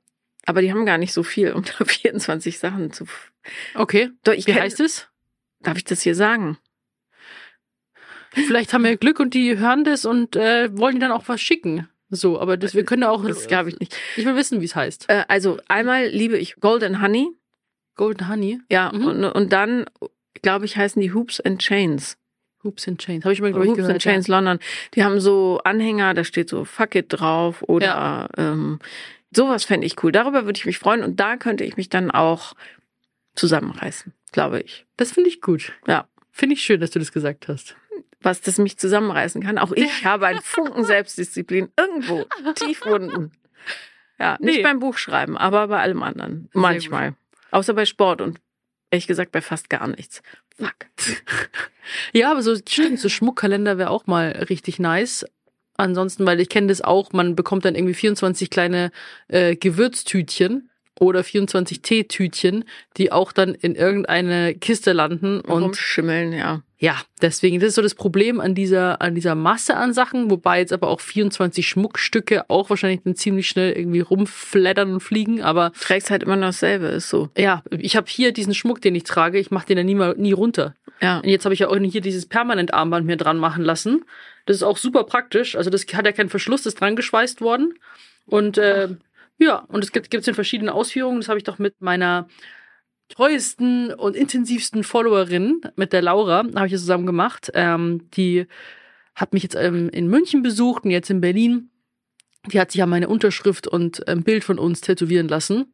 aber die haben gar nicht so viel, um da 24 Sachen zu... Okay. Doch, ich Wie heißt es? Darf ich das hier sagen? Vielleicht haben wir Glück und die hören das und äh, wollen dann auch was schicken. So, aber das, wir können ja auch. Das glaube ich nicht. Ich will wissen, wie es heißt. Äh, also einmal liebe ich Golden Honey. Golden Honey, Ja, Mhm. und, und dann, glaube ich, heißen die Hoops and Chains. Hoops and Chains. Habe ich mal, glaube ich, Hoops gehört. and Chains London. Die haben so Anhänger, da steht so Fuck it drauf oder Ja. ähm, sowas fände ich cool. Darüber würde ich mich freuen und da könnte ich mich dann auch zusammenreißen, glaube ich. Das finde ich gut. Ja. Finde ich schön, dass du das gesagt hast. Was das mich zusammenreißen kann. Auch ich habe einen Funken Selbstdisziplin irgendwo tief unten. Ja, nicht Nee. beim Buchschreiben, aber bei allem anderen. Manchmal. Außer bei Sport und ehrlich gesagt bei fast gar nichts. Fuck. Ja, aber so stimmt, so Schmuckkalender wäre auch mal richtig nice. Ansonsten, weil ich kenne das auch, man bekommt dann irgendwie 24 kleine äh, Gewürztütchen oder 24 Teetütchen, die auch dann in irgendeine Kiste landen und Rumschimmeln, ja. Ja, deswegen, das ist so das Problem an dieser, an dieser Masse an Sachen, wobei jetzt aber auch 24 Schmuckstücke auch wahrscheinlich dann ziemlich schnell irgendwie rumflattern und fliegen, aber Trägst halt immer noch dasselbe, ist so. ja, ich habe hier diesen Schmuck, den ich trage, ich mache den ja nie, mal, nie runter. Ja. Und jetzt habe ich ja auch hier dieses Permanent-Armband mir dran machen lassen. Das ist auch super praktisch. Also das hat ja keinen Verschluss, das ist dran geschweißt worden. Und äh, ja, und es gibt es in verschiedenen Ausführungen. Das habe ich doch mit meiner treuesten und intensivsten Followerin, mit der Laura, habe ich das zusammen gemacht. Ähm, die hat mich jetzt ähm, in München besucht und jetzt in Berlin. Die hat sich ja meine Unterschrift und ein Bild von uns tätowieren lassen.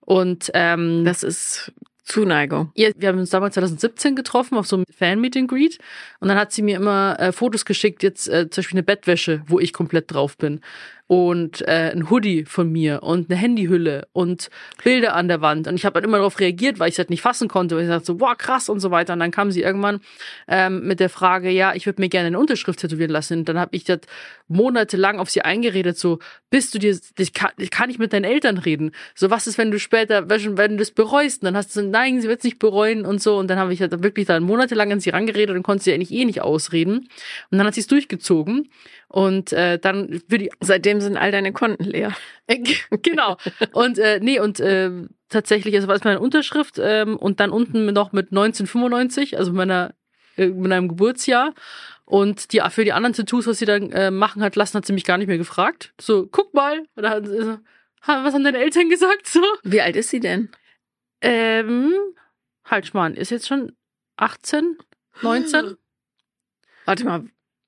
Und ähm, Das ist Zuneigung. ja, wir haben uns damals 2017 getroffen auf so einem Fan-Meet and Greet und dann hat sie mir immer äh, Fotos geschickt, jetzt äh, zum Beispiel eine Bettwäsche, wo ich komplett drauf bin und äh, ein Hoodie von mir und eine Handyhülle und Bilder an der Wand. Und ich habe halt immer darauf reagiert, weil ich es halt nicht fassen konnte, weil ich dachte so, boah, krass und so weiter. Und dann kam sie irgendwann ähm, mit der Frage, ja, ich würde mir gerne eine Unterschrift tätowieren lassen. Und dann habe ich das monatelang auf sie eingeredet, so, bist du dir, ich kann, ich kann nicht mit deinen Eltern reden, so, was ist, wenn du später, wenn wenn du das bereust? Und dann hast du so, nein, sie wird es nicht bereuen und so. Und dann habe ich halt wirklich dann monatelang an sie rangeredet und konnte sie eigentlich eh nicht ausreden. Und dann hat sie es durchgezogen und äh, dann für die Seitdem sind all deine Konten leer. äh, genau. Und äh, nee, und äh, tatsächlich, also war es meine Unterschrift ähm, und dann unten noch mit 1995, also meiner, äh, mit meinem Geburtsjahr. Und die für die anderen Tattoos, was sie dann äh, machen hat lassen, hat sie mich gar nicht mehr gefragt. So, guck mal. Und dann hat sie so, "Ha, was haben deine Eltern gesagt? So. Wie alt ist sie denn? Ähm, halt, Schmarrn, ist jetzt schon 18, 19? Warte mal,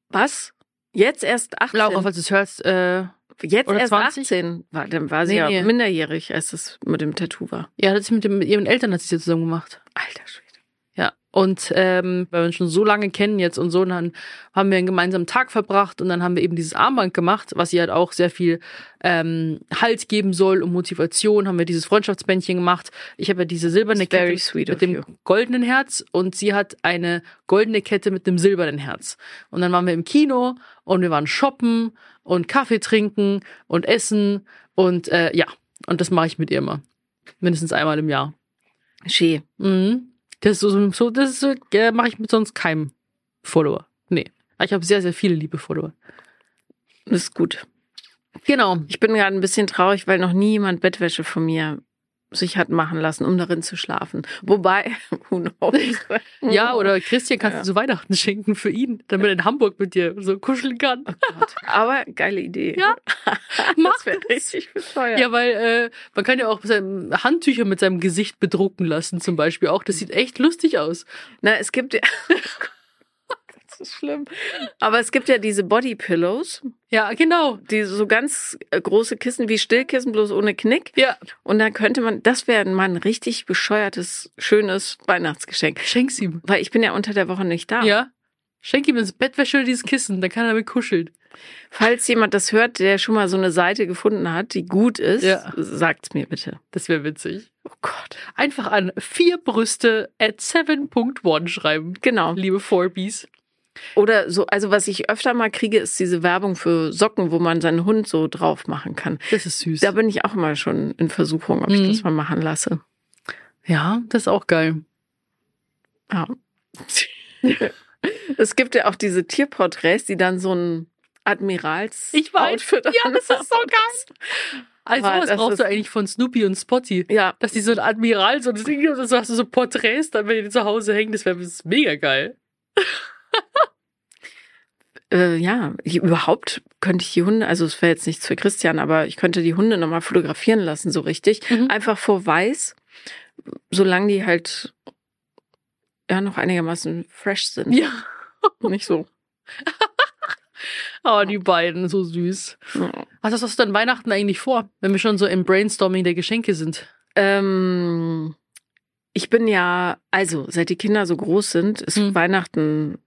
was? Jetzt erst 18? Laura, falls du es hörst, äh, Jetzt oder erst 20? 18? War, dann war sie Nee, ja nee. minderjährig, als es mit dem Tattoo war. ja, hat sie mit, dem, mit ihren Eltern hat sie ja zusammen gemacht. Alter Schwede. Ja, und ähm, weil wir uns schon so lange kennen jetzt und so, dann haben wir einen gemeinsamen Tag verbracht und dann haben wir eben dieses Armband gemacht, was ihr halt auch sehr viel ähm, Halt geben soll und Motivation, haben wir dieses Freundschaftsbändchen gemacht. Ich habe ja diese silberne Kette mit dem you. goldenen Herz und sie hat eine goldene Kette mit dem silbernen Herz. Und dann waren wir im Kino und wir waren shoppen und Kaffee trinken und essen und äh, ja, und das mache ich mit ihr immer. Mindestens einmal im Jahr. Schee. Mhm. Das ist so, so das ist so, äh, mache ich mit sonst keinem Follower. Nee. Ich habe sehr, sehr viele liebe Follower. Das ist gut. Genau. Ich bin gerade ein bisschen traurig, weil noch nie jemand Bettwäsche von mir sich hat machen lassen, um darin zu schlafen. Wobei, who knows? Ja, oder Christian kannst Ja. du zu Weihnachten schenken für ihn, damit er in Hamburg mit dir so kuscheln kann. Oh Gott. Aber geile Idee. Ja, mach das wäre richtig bescheuert. Ja, weil äh, man kann ja auch Handtücher mit seinem Gesicht bedrucken lassen, zum Beispiel auch. Das sieht echt lustig aus. Na, es gibt ja. Das ist schlimm. Aber es gibt ja diese Body Pillows, Ja, genau. die so ganz äh, große Kissen wie Stillkissen, bloß ohne Knick. Ja, Und da könnte man, das wäre mal ein richtig bescheuertes, schönes Weihnachtsgeschenk. schenk's ihm. Weil ich bin ja unter der Woche nicht da. Ja. Schenk ihm ins Bettwäsche dieses Kissen, dann kann er damit kuscheln. Falls jemand das hört, der schon mal so eine Seite gefunden hat, die gut ist, Ja. sagt's mir bitte. Das wäre witzig. Oh Gott. Einfach an vier Brüste at 7.1 schreiben. Genau. Liebe Forbies. Oder so, also was ich öfter mal kriege, ist diese Werbung für Socken, wo man seinen Hund so drauf machen kann. Das ist süß. Da bin ich auch immer schon in Versuchung, ob ich Mhm. das mal machen lasse. ja, das ist auch geil. Ja. es gibt ja auch diese Tierporträts, die dann so ein Admirals Ich weiß. Outfit Ja, das ist so geil. Also, Aber was brauchst du eigentlich von Snoopy und Spotty? Ja, Dass die so ein Admiral, so ein Ding, so hast du so Porträts, dann wenn die zu Hause hängen, das wäre mega geil. äh, ja, überhaupt könnte ich die Hunde, also es wäre jetzt nichts für Christian, aber ich könnte die Hunde nochmal fotografieren lassen, so richtig. Mhm. Einfach vor weiß, solange die halt ja noch einigermaßen fresh sind. Ja. Nicht so. Oh, die beiden, so süß. Ja. Was hast du an Weihnachten eigentlich vor, wenn wir schon so im Brainstorming der Geschenke sind? Ähm, ich bin ja, also seit die Kinder so groß sind, ist Hm. Weihnachten,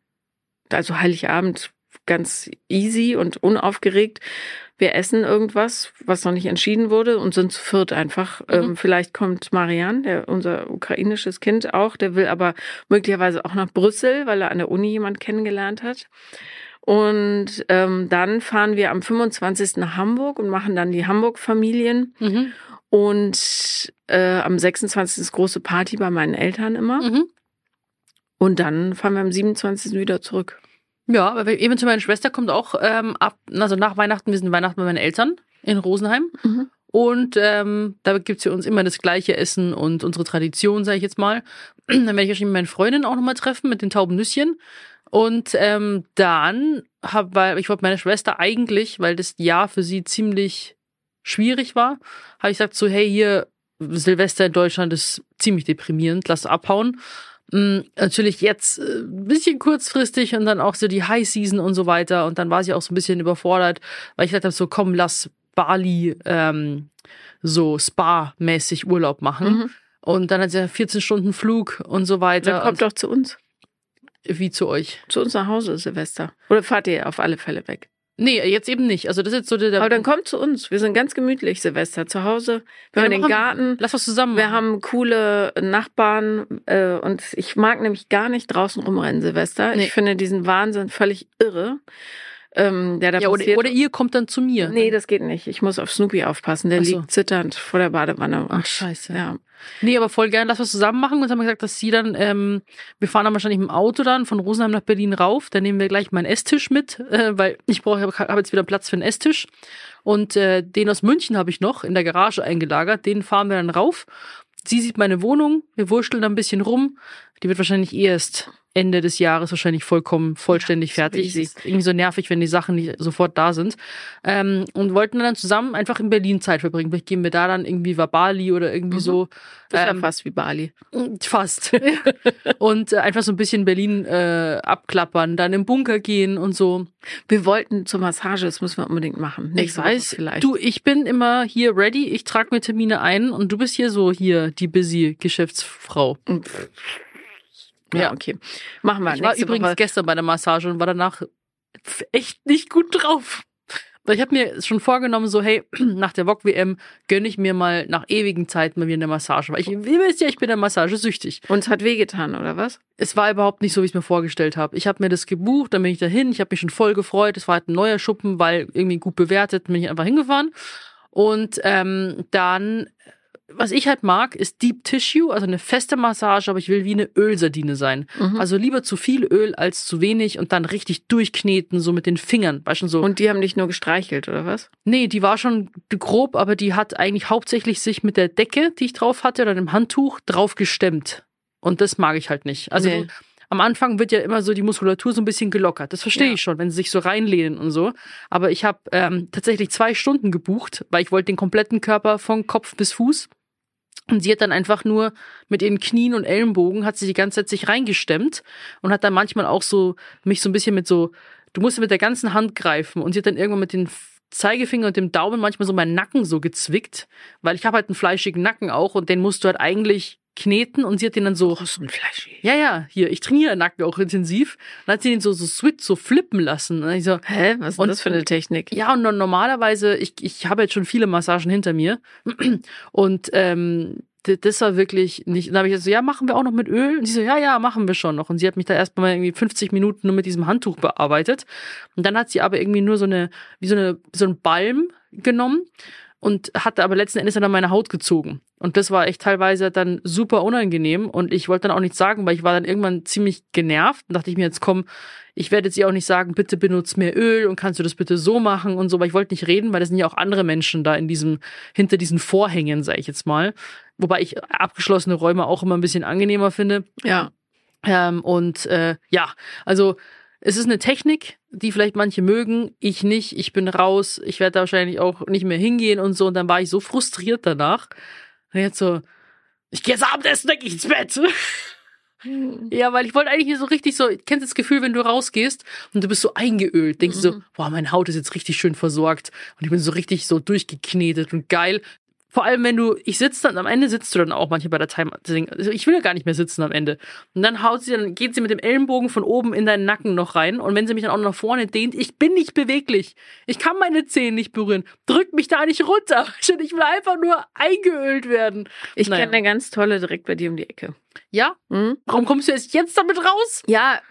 also Heiligabend ganz easy und unaufgeregt. Wir essen irgendwas, was noch nicht entschieden wurde und sind zu viert einfach. Mhm. Ähm, vielleicht kommt Marian, der, unser ukrainisches Kind auch, der will aber möglicherweise auch nach Brüssel, weil er an der Uni jemand kennengelernt hat. Und ähm, dann fahren wir am 25. nach Hamburg und machen dann die Hamburg-Familien. Mhm. Und äh, am 26. ist große Party bei meinen Eltern immer. Mhm. Und dann fahren wir am 27. wieder zurück. Ja, aber eventuell meine Schwester kommt auch ähm, ab, also nach Weihnachten, wir sind Weihnachten bei meinen Eltern in Rosenheim. Mhm. Und ähm, da gibt's für uns immer das gleiche Essen und unsere Tradition, sage ich jetzt mal. Dann werde ich wahrscheinlich meine Freundin auch nochmal treffen mit den tauben Nüsschen. Und ähm, dann hab, weil ich wollte meine Schwester eigentlich, weil das Jahr für sie ziemlich schwierig war, habe ich gesagt so, hey, hier Silvester in Deutschland ist ziemlich deprimierend, lass abhauen. Mm, natürlich jetzt äh, ein bisschen kurzfristig und dann auch so die High Season und so weiter. Und dann war sie auch so ein bisschen überfordert, weil ich habe, so komm, lass Bali ähm, so Spa-mäßig Urlaub machen. Mhm. Und dann hat sie ja 14 Stunden Flug und so weiter. Dann kommt doch zu uns. wie zu euch. Zu uns nach Hause, Silvester. Oder fahrt ihr auf alle Fälle weg? Nee, jetzt eben nicht. Also das ist jetzt so der. der Aber dann kommt zu uns. Wir sind ganz gemütlich, Silvester. Zu Hause. Wir Ja, haben den Garten. lass was zusammen. Wir machen. haben coole Nachbarn äh, und ich mag nämlich gar nicht draußen rumrennen, Silvester. Nee. Ich finde diesen Wahnsinn völlig irre, ähm, der da ja, oder, passiert. oder ihr kommt dann zu mir. nee, das geht nicht. Ich muss auf Snoopy aufpassen. Der so. liegt zitternd vor der Badewanne. Ach, scheiße. Ja. Nee, aber voll gern, lass was zusammen machen. Und dann haben wir gesagt, dass sie dann, ähm, wir fahren dann wahrscheinlich mit dem Auto dann von Rosenheim nach Berlin rauf. Dann nehmen wir gleich meinen Esstisch mit, äh, weil ich brauche, habe jetzt wieder Platz für einen Esstisch. Und äh, den aus München habe ich noch in der Garage eingelagert. Den fahren wir dann rauf. Sie sieht meine Wohnung, wir wurschteln da ein bisschen rum. Die wird wahrscheinlich erst Ende des Jahres wahrscheinlich vollkommen vollständig Ja, fertig. Ist irgendwie so nervig, wenn die Sachen nicht sofort da sind. Ähm, und wollten dann zusammen einfach in Berlin Zeit verbringen. Vielleicht gehen wir da dann irgendwie Wabali oder irgendwie Mhm. so. Das Ähm, fast wie Bali. Fast. und äh, einfach so ein bisschen Berlin äh, abklappern, dann im Bunker gehen und so. Wir wollten zur Massage, das müssen wir unbedingt machen. Ich Nächste Woche weiß, vielleicht. du, ich bin immer hier ready, ich trage mir Termine ein und du bist hier so hier die busy Geschäftsfrau. ja, Ja. okay. Machen wir. Ich war übrigens Woche. gestern bei der Massage und war danach echt nicht gut drauf. Weil ich habe mir schon vorgenommen, so, hey, nach der VOG-WM gönne ich mir mal nach ewigen Zeiten mal wieder eine Massage. Weil ich, ihr wisst ja, ich bin der Massage süchtig. Uns hat wehgetan, oder was? Es war überhaupt nicht so, wie ich es mir vorgestellt habe. Ich habe mir das gebucht, dann bin ich dahin, ich habe mich schon voll gefreut. Es war halt ein neuer Schuppen, weil irgendwie gut bewertet, bin ich einfach hingefahren. Und ähm, dann was ich halt mag, ist Deep Tissue, also eine feste Massage, aber ich will wie eine Ölsardine sein. Mhm. Also lieber zu viel Öl als zu wenig und dann richtig durchkneten, so mit den Fingern. Weißt du, so. Und die haben dich nur gestreichelt, oder was? Nee, die war schon grob, aber die hat eigentlich hauptsächlich sich mit der Decke, die ich drauf hatte, oder dem Handtuch drauf gestemmt. Und das mag ich halt nicht. Also Nee. am Anfang wird ja immer so die Muskulatur so ein bisschen gelockert. Das verstehe Ja. ich schon, wenn sie sich so reinlehnen und so. Aber ich habe ähm, tatsächlich zwei Stunden gebucht, weil ich wollte den kompletten Körper von Kopf bis Fuß. Und sie hat dann einfach nur mit ihren Knien und Ellenbogen hat sie die ganze Zeit sich reingestemmt und hat dann manchmal auch so mich so ein bisschen mit so, du musst mit der ganzen Hand greifen. Und sie hat dann irgendwann mit den Zeigefinger und dem Daumen manchmal so meinen Nacken so gezwickt, weil ich habe halt einen fleischigen Nacken auch und den musst du halt eigentlich kneten und sie hat den dann so so ein Fleisch. ja, ja, hier, ich trainiere Nacken auch intensiv. Dann hat sie den so, so switch, so flippen lassen. Und ich so, Hä? Was ist Und- denn das für eine Technik? ja, und no- normalerweise, ich, ich habe jetzt schon viele Massagen hinter mir. Und ähm, das war wirklich nicht. Dann habe ich gesagt, so, ja, machen wir auch noch mit Öl? Und sie so, ja, ja, machen wir schon noch. Und sie hat mich da erst mal irgendwie 50 Minuten nur mit diesem Handtuch bearbeitet. Und dann hat sie aber irgendwie nur so eine, wie so eine, so ein Balm genommen und hatte aber letzten Endes dann an meine Haut gezogen. Und das war echt teilweise dann super unangenehm. Und ich wollte dann auch nichts sagen, weil ich war dann irgendwann ziemlich genervt. Und dachte ich mir, jetzt komm, ich werde jetzt ihr auch nicht sagen, bitte benutz mehr Öl und kannst du das bitte so machen und so, weil ich wollte nicht reden, weil das sind ja auch andere Menschen da in diesem, hinter diesen Vorhängen, sage ich jetzt mal. Wobei ich abgeschlossene Räume auch immer ein bisschen angenehmer finde. Ja. Ähm, und äh, ja, also es ist eine Technik, die vielleicht manche mögen, ich nicht, ich bin raus, ich werde da wahrscheinlich auch nicht mehr hingehen und so. Und dann war ich so frustriert danach. Und jetzt so, ich gehe jetzt Abendessen, geh ich ins Bett. Ja, weil ich wollte eigentlich so richtig so, kennst du das Gefühl, wenn du rausgehst und du bist so eingeölt, denkst du so, boah, meine Haut ist jetzt richtig schön versorgt und ich bin so richtig so durchgeknetet und geil. Vor allem, wenn du, ich sitze dann, am Ende sitzt du dann auch manchmal bei der Time, also ich will ja gar nicht mehr sitzen am Ende. Und dann haut sie, dann geht sie mit dem Ellenbogen von oben in deinen Nacken noch rein und wenn sie mich dann auch nach vorne dehnt, ich bin nicht beweglich. Ich kann meine Zähne nicht berühren. Drück mich da nicht runter. Ich will einfach nur eingeölt werden. Ich Naja. kenne eine ganz tolle direkt bei dir um die Ecke. Ja? Hm? Warum kommst du erst jetzt damit raus? Ja,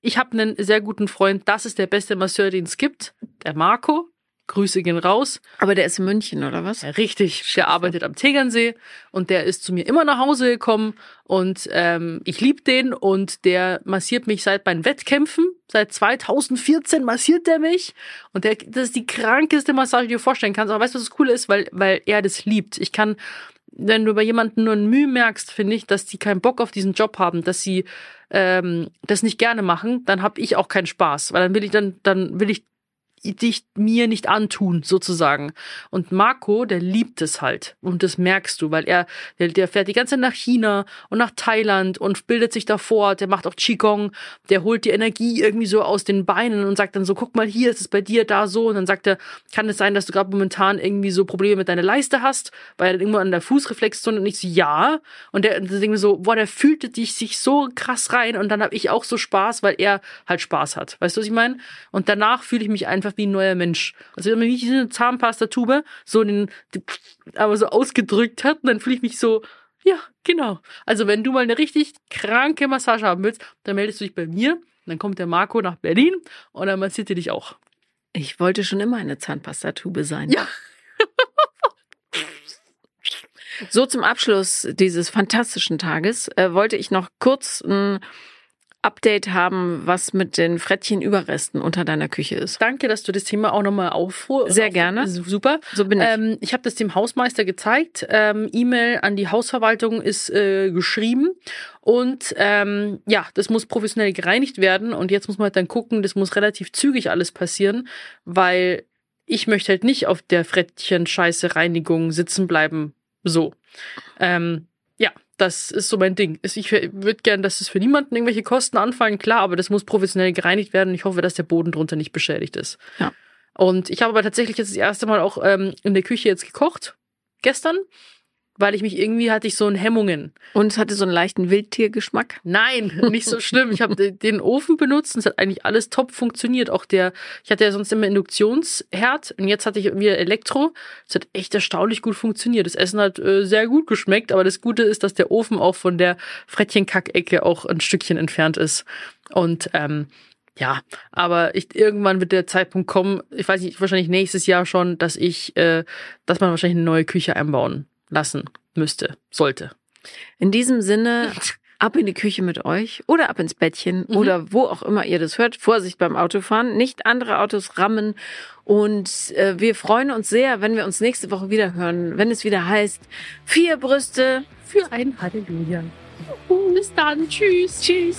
Ich habe einen sehr guten Freund, das ist der beste Masseur, den es gibt, der Marco. Grüße gehen raus. aber der ist in München, oder was? Ja, richtig, der arbeitet am Tegernsee und der ist zu mir immer nach Hause gekommen und ähm, ich lieb den und der massiert mich seit meinen Wettkämpfen. Seit 2014 massiert der mich und der, das ist die krankeste Massage, die du dir vorstellen kannst. Aber weißt du, was das Coole ist? Weil, weil er das liebt. Ich kann, wenn du bei jemandem nur ein Mühe merkst, finde ich, dass die keinen Bock auf diesen Job haben, dass sie ähm, das nicht gerne machen, dann habe ich auch keinen Spaß, weil dann will ich dann, dann will ich dich mir nicht antun, sozusagen. Und Marco, der liebt es halt. Und das merkst du, weil er, der, der fährt die ganze Zeit nach China und nach Thailand und bildet sich da fort. Der macht auch Qigong. Der holt die Energie irgendwie so aus den Beinen und sagt dann so, guck mal hier, ist es bei dir da so. Und dann sagt er, kann es sein, dass du gerade momentan irgendwie so Probleme mit deiner Leiste hast? Weil er irgendwo an der Fußreflexzone und ich so, ja. Und der, der denkt mir so, boah, der fühlte dich sich so krass rein. Und dann habe ich auch so Spaß, weil er halt Spaß hat. Weißt du, was ich meine? Und danach fühle ich mich einfach wie ein neuer Mensch. Also wenn man mich wie eine Zahnpastatube so den, aber so ausgedrückt hat, dann fühle ich mich so, ja, genau. Also wenn du mal eine richtig kranke Massage haben willst, dann meldest du dich bei mir. Dann kommt der Marco nach Berlin und dann massiert er dich auch. Ich wollte schon immer eine Zahnpastatube sein. Ja. So zum Abschluss dieses fantastischen Tages äh, wollte ich noch kurz ein Update haben, was mit den Frettchenüberresten unter deiner Küche ist. Danke, dass du das Thema auch nochmal aufruhrst. Sehr gerne. Super. So bin ich. Ähm, ich habe das dem Hausmeister gezeigt. Ähm, E-Mail an die Hausverwaltung ist äh, geschrieben. Und ähm, ja, das muss professionell gereinigt werden. Und jetzt muss man halt dann gucken, das muss relativ zügig alles passieren, weil ich möchte halt nicht auf der Frettchen-Scheiße-Reinigung sitzen bleiben. So. Ähm, das ist so mein Ding. Ich würde gern, dass es für niemanden irgendwelche Kosten anfallen, klar, aber das muss professionell gereinigt werden. Ich hoffe, dass der Boden drunter nicht beschädigt ist. Ja. Und ich habe aber tatsächlich jetzt das erste Mal auch ähm, in der Küche jetzt gekocht. Gestern. Weil ich mich irgendwie hatte ich so ein Hemmungen. Und es hatte so einen leichten Wildtiergeschmack. Nein, nicht so schlimm. Ich habe de- den Ofen benutzt und es hat eigentlich alles top funktioniert. Auch der, ich hatte ja sonst immer Induktionsherd und jetzt hatte ich wieder Elektro. Es hat echt erstaunlich gut funktioniert. Das Essen hat äh, sehr gut geschmeckt, aber das Gute ist, dass der Ofen auch von der Frettchenkackecke auch ein Stückchen entfernt ist. Und ähm, ja, aber ich, irgendwann wird der Zeitpunkt kommen, ich weiß nicht, wahrscheinlich nächstes Jahr schon, dass ich, äh, dass man wahrscheinlich eine neue Küche einbauen lassen müsste, sollte. In diesem Sinne, ab in die Küche mit euch oder ab ins Bettchen Mhm. oder wo auch immer ihr das hört. Vorsicht beim Autofahren, nicht andere Autos rammen. Und äh, wir freuen uns sehr, wenn wir uns nächste Woche wieder hören, wenn es wieder heißt, vier Brüste. Für ein Halleluja. Bis dann. Tschüss. Tschüss.